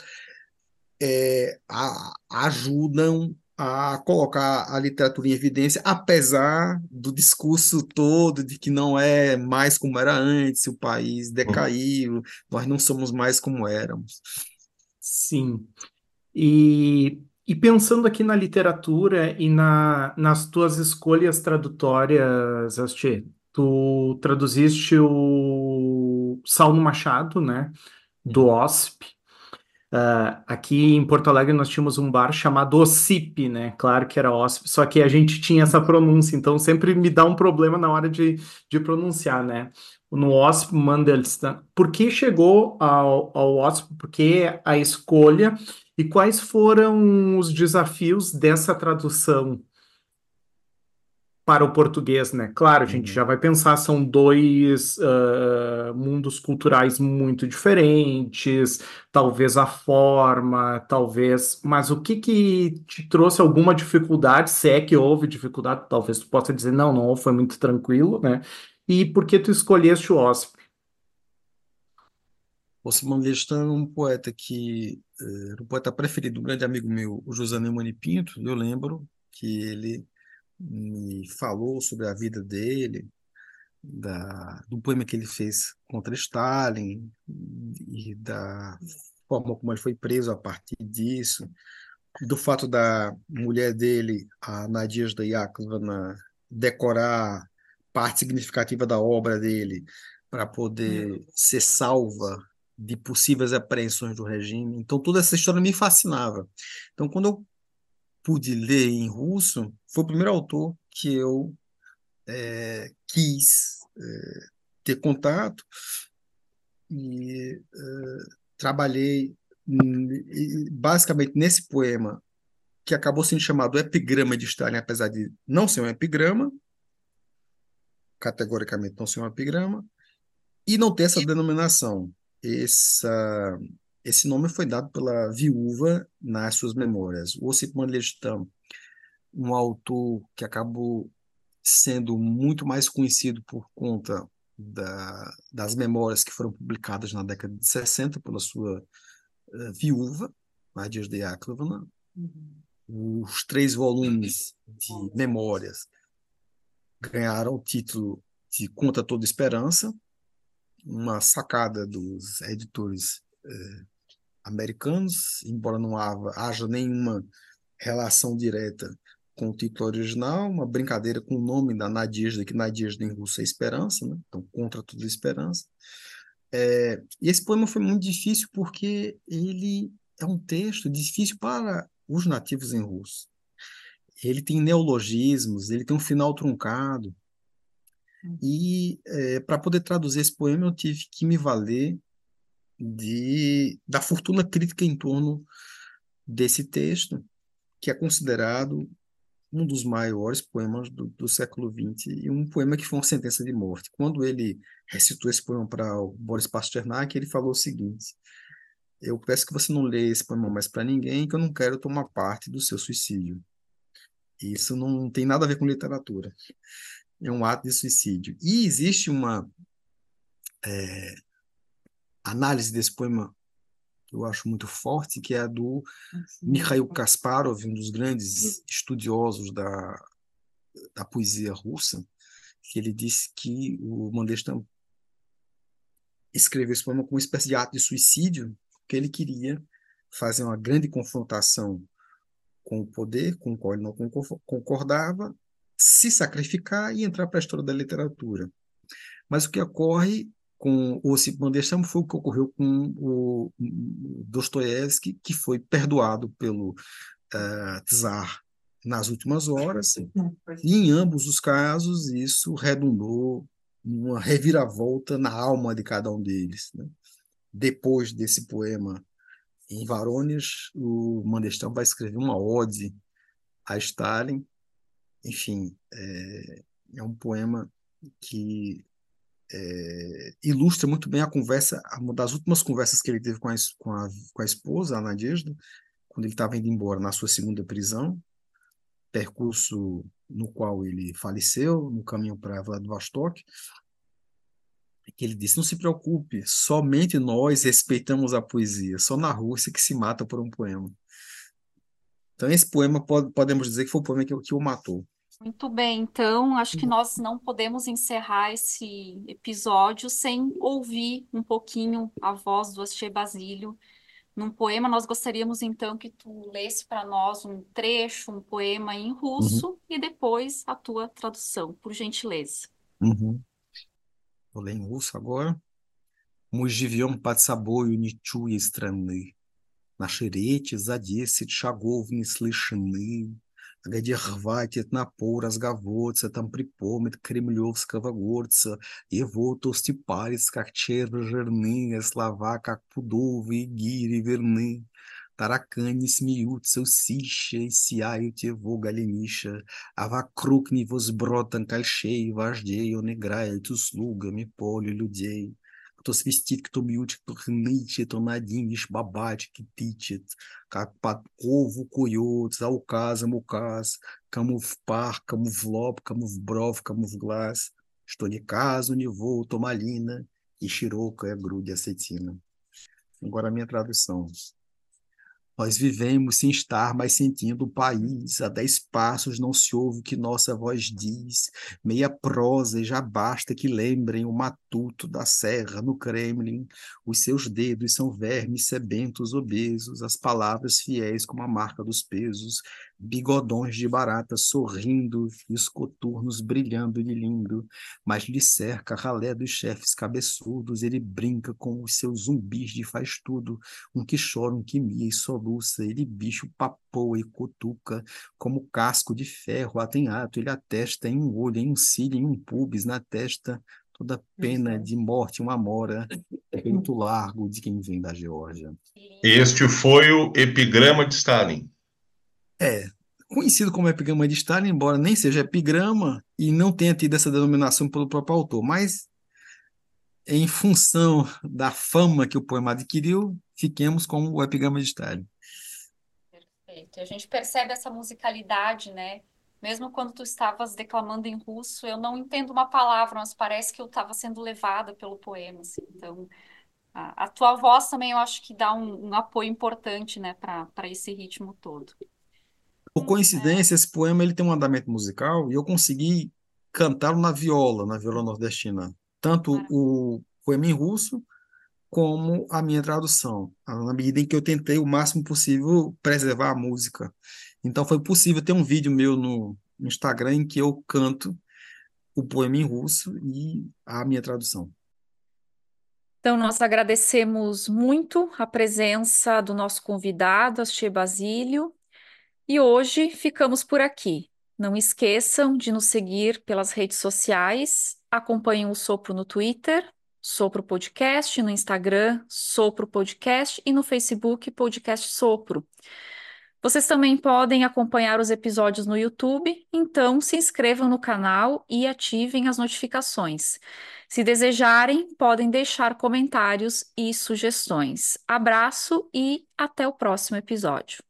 é, a, ajudam a colocar a literatura em evidência, apesar do discurso todo de que não é mais como era antes, o país decaiu, nós não somos mais como éramos. Sim. E e pensando aqui na literatura e na, nas tuas escolhas tradutórias, Asti, tu traduziste o Salmo Machado, né, do OSP. Uh, aqui em Porto Alegre nós tínhamos um bar chamado OSIP, né? Claro que era OSP, só que a gente tinha essa pronúncia, então sempre me dá um problema na hora de, de pronunciar, né? No OSP Mandelstam. Por que chegou ao, ao? Por que a escolha? E quais foram os desafios dessa tradução para o português, né? Claro, a gente uhum. já vai pensar, são dois uh, mundos culturais muito diferentes, talvez a forma, talvez, mas o que que te trouxe alguma dificuldade, se é que houve dificuldade, talvez tu possa dizer, não, não, foi muito tranquilo, né? E por que tu escolheste o OSP? O Simão é um poeta que eh, era o poeta preferido, um grande amigo meu, o José Neumani Pinto. Eu lembro que ele me falou sobre a vida dele, da, do poema que ele fez contra Stalin e da forma como ele foi preso a partir disso, do fato da mulher dele, a Nadezhda Yakovlevna, decorar parte significativa da obra dele para poder ser salva de possíveis apreensões do regime. Então, toda essa história me fascinava. Então, quando eu pude ler em russo, foi o primeiro autor que eu é, quis é, ter contato e é, trabalhei basicamente nesse poema que acabou sendo chamado Epigrama de Stalin, apesar de não ser um epigrama, categoricamente não ser um epigrama, e não ter essa denominação essa, esse nome foi dado pela viúva nas suas memórias. O Osip Mandelstam, um autor que acabou sendo muito mais conhecido por conta da, das memórias que foram publicadas na década de 60 pela sua uh, viúva, Nadia de Yakovlevna. Uhum. Os três volumes de memórias ganharam o título de Conta Toda Esperança, uma sacada dos editores eh, americanos, embora não haja nenhuma relação direta com o título original, uma brincadeira com o nome da Nadezhda, que Nadezhda em russo é esperança, né? então contra toda esperança. É, e esse poema foi muito difícil porque ele é um texto difícil para os nativos em russo. Ele tem neologismos, ele tem um final truncado, e é, para poder traduzir esse poema, eu tive que me valer de, da fortuna crítica em torno desse texto, que é considerado um dos maiores poemas do, do século XX e um poema que foi uma sentença de morte. Quando ele recitou esse poema para o Boris Pasternak, ele falou o seguinte: Eu peço que você não leia esse poema mais para ninguém, que eu não quero tomar parte do seu suicídio. Isso não tem nada a ver com literatura é um ato de suicídio. E existe uma é, análise desse poema que eu acho muito forte, que é a do Mikhail Kasparov, um dos grandes estudiosos da, da poesia russa, que ele disse que o Mandelstam escreveu esse poema como uma espécie de ato de suicídio, porque ele queria fazer uma grande confrontação com o poder, com o qual ele não concordava, se sacrificar e entrar para a história da literatura. Mas o que ocorre com o Osip Mandelstam foi o que ocorreu com o Dostoiévski, que foi perdoado pelo uh, czar nas últimas horas, e em ambos os casos isso redundou uma reviravolta na alma de cada um deles. Né? Depois desse poema em Varones, o Mandelstam vai escrever uma ode a Stalin. Enfim, é, é um poema que é, ilustra muito bem a conversa, uma das últimas conversas que ele teve com a, com a, com a esposa, a Nadezhda, quando ele estava indo embora na sua segunda prisão, percurso no qual ele faleceu, no caminho para Vladivostok, que ele disse: Não se preocupe, somente nós respeitamos a poesia, só na Rússia que se mata por um poema. Então, esse poema pode, podemos dizer que foi o poema que, que o matou. Muito bem, então acho que nós não podemos encerrar esse episódio sem ouvir um pouquinho a voz do Asche Basílio. Num poema, nós gostaríamos então que tu lesse para nós um trecho, um poema em russo Uhum, e depois a tua tradução, por gentileza. uhum. Vou ler em russo agora. Мы живем под собою, не чуя страны. Наши речи за десять шагов не слышны. Где хватит напор разговорца, там припомнит кремлевского горца. Его толстый палец, как черви жирные, слова, как пудовые гири верны. Таракани смеются усища и сияют его голениша, а вокруг него сброд кольшей вождей, он играет услугами поле людей. Кто свистит, кто бьет, кто хнычет, он один лишь бабачки тычет, как подкову кует, за указом указ, кому в пах, кому в лоб, кому в бров, кому в глаз, что ни каз у него, то малина e широкая грудь осетина. Agora a minha tradução. Nós vivemos sem estar mais sentindo o país. A dez passos não se ouve o que nossa voz diz. Meia prosa e já basta que lembrem o matuto da serra no Kremlin. Os seus dedos são vermes sebentos obesos, as palavras fiéis como a marca dos pesos. Bigodões de barata sorrindo e os coturnos brilhando de lindo. Mas lhe cerca a ralé dos chefes cabeçudos. Ele brinca com os seus zumbis de faz tudo. Um que chora, um que mia e soluça, ele bicho papoa e cutuca, como casco de ferro, tem ato, ele atesta em um olho, em um cílio, em um pubis na testa, toda pena de morte, uma mora, peito largo de quem vem da Geórgia. Este foi o epigrama de Stalin. É, conhecido como epigrama de Stalin, embora nem seja epigrama e não tenha tido essa denominação pelo próprio autor, mas em função da fama que o poema adquiriu, fiquemos com o epigrama de Stalin. Perfeito. A gente percebe essa musicalidade, né? Mesmo quando tu estavas declamando em russo, eu não entendo uma palavra, mas parece que eu estava sendo levada pelo poema, assim. Então, a, a tua voz também eu acho que dá um, um apoio importante, né, para esse ritmo todo. Por coincidência, esse poema ele tem um andamento musical e eu consegui cantá-lo na viola, na viola nordestina. Tanto o poema em russo como a minha tradução, na medida em que eu tentei o máximo possível preservar a música. Então foi possível ter um vídeo meu no Instagram em que eu canto o poema em russo e a minha tradução. Então, nós agradecemos muito a presença do nosso convidado, Asche Basílio, e hoje ficamos por aqui. Não esqueçam de nos seguir pelas redes sociais, acompanhem o Sopro no Twitter, Sopro Podcast, no Instagram, Sopro Podcast e no Facebook, Podcast Sopro. Vocês também podem acompanhar os episódios no YouTube, então se inscrevam no canal e ativem as notificações. Se desejarem, podem deixar comentários e sugestões. Abraço e até o próximo episódio.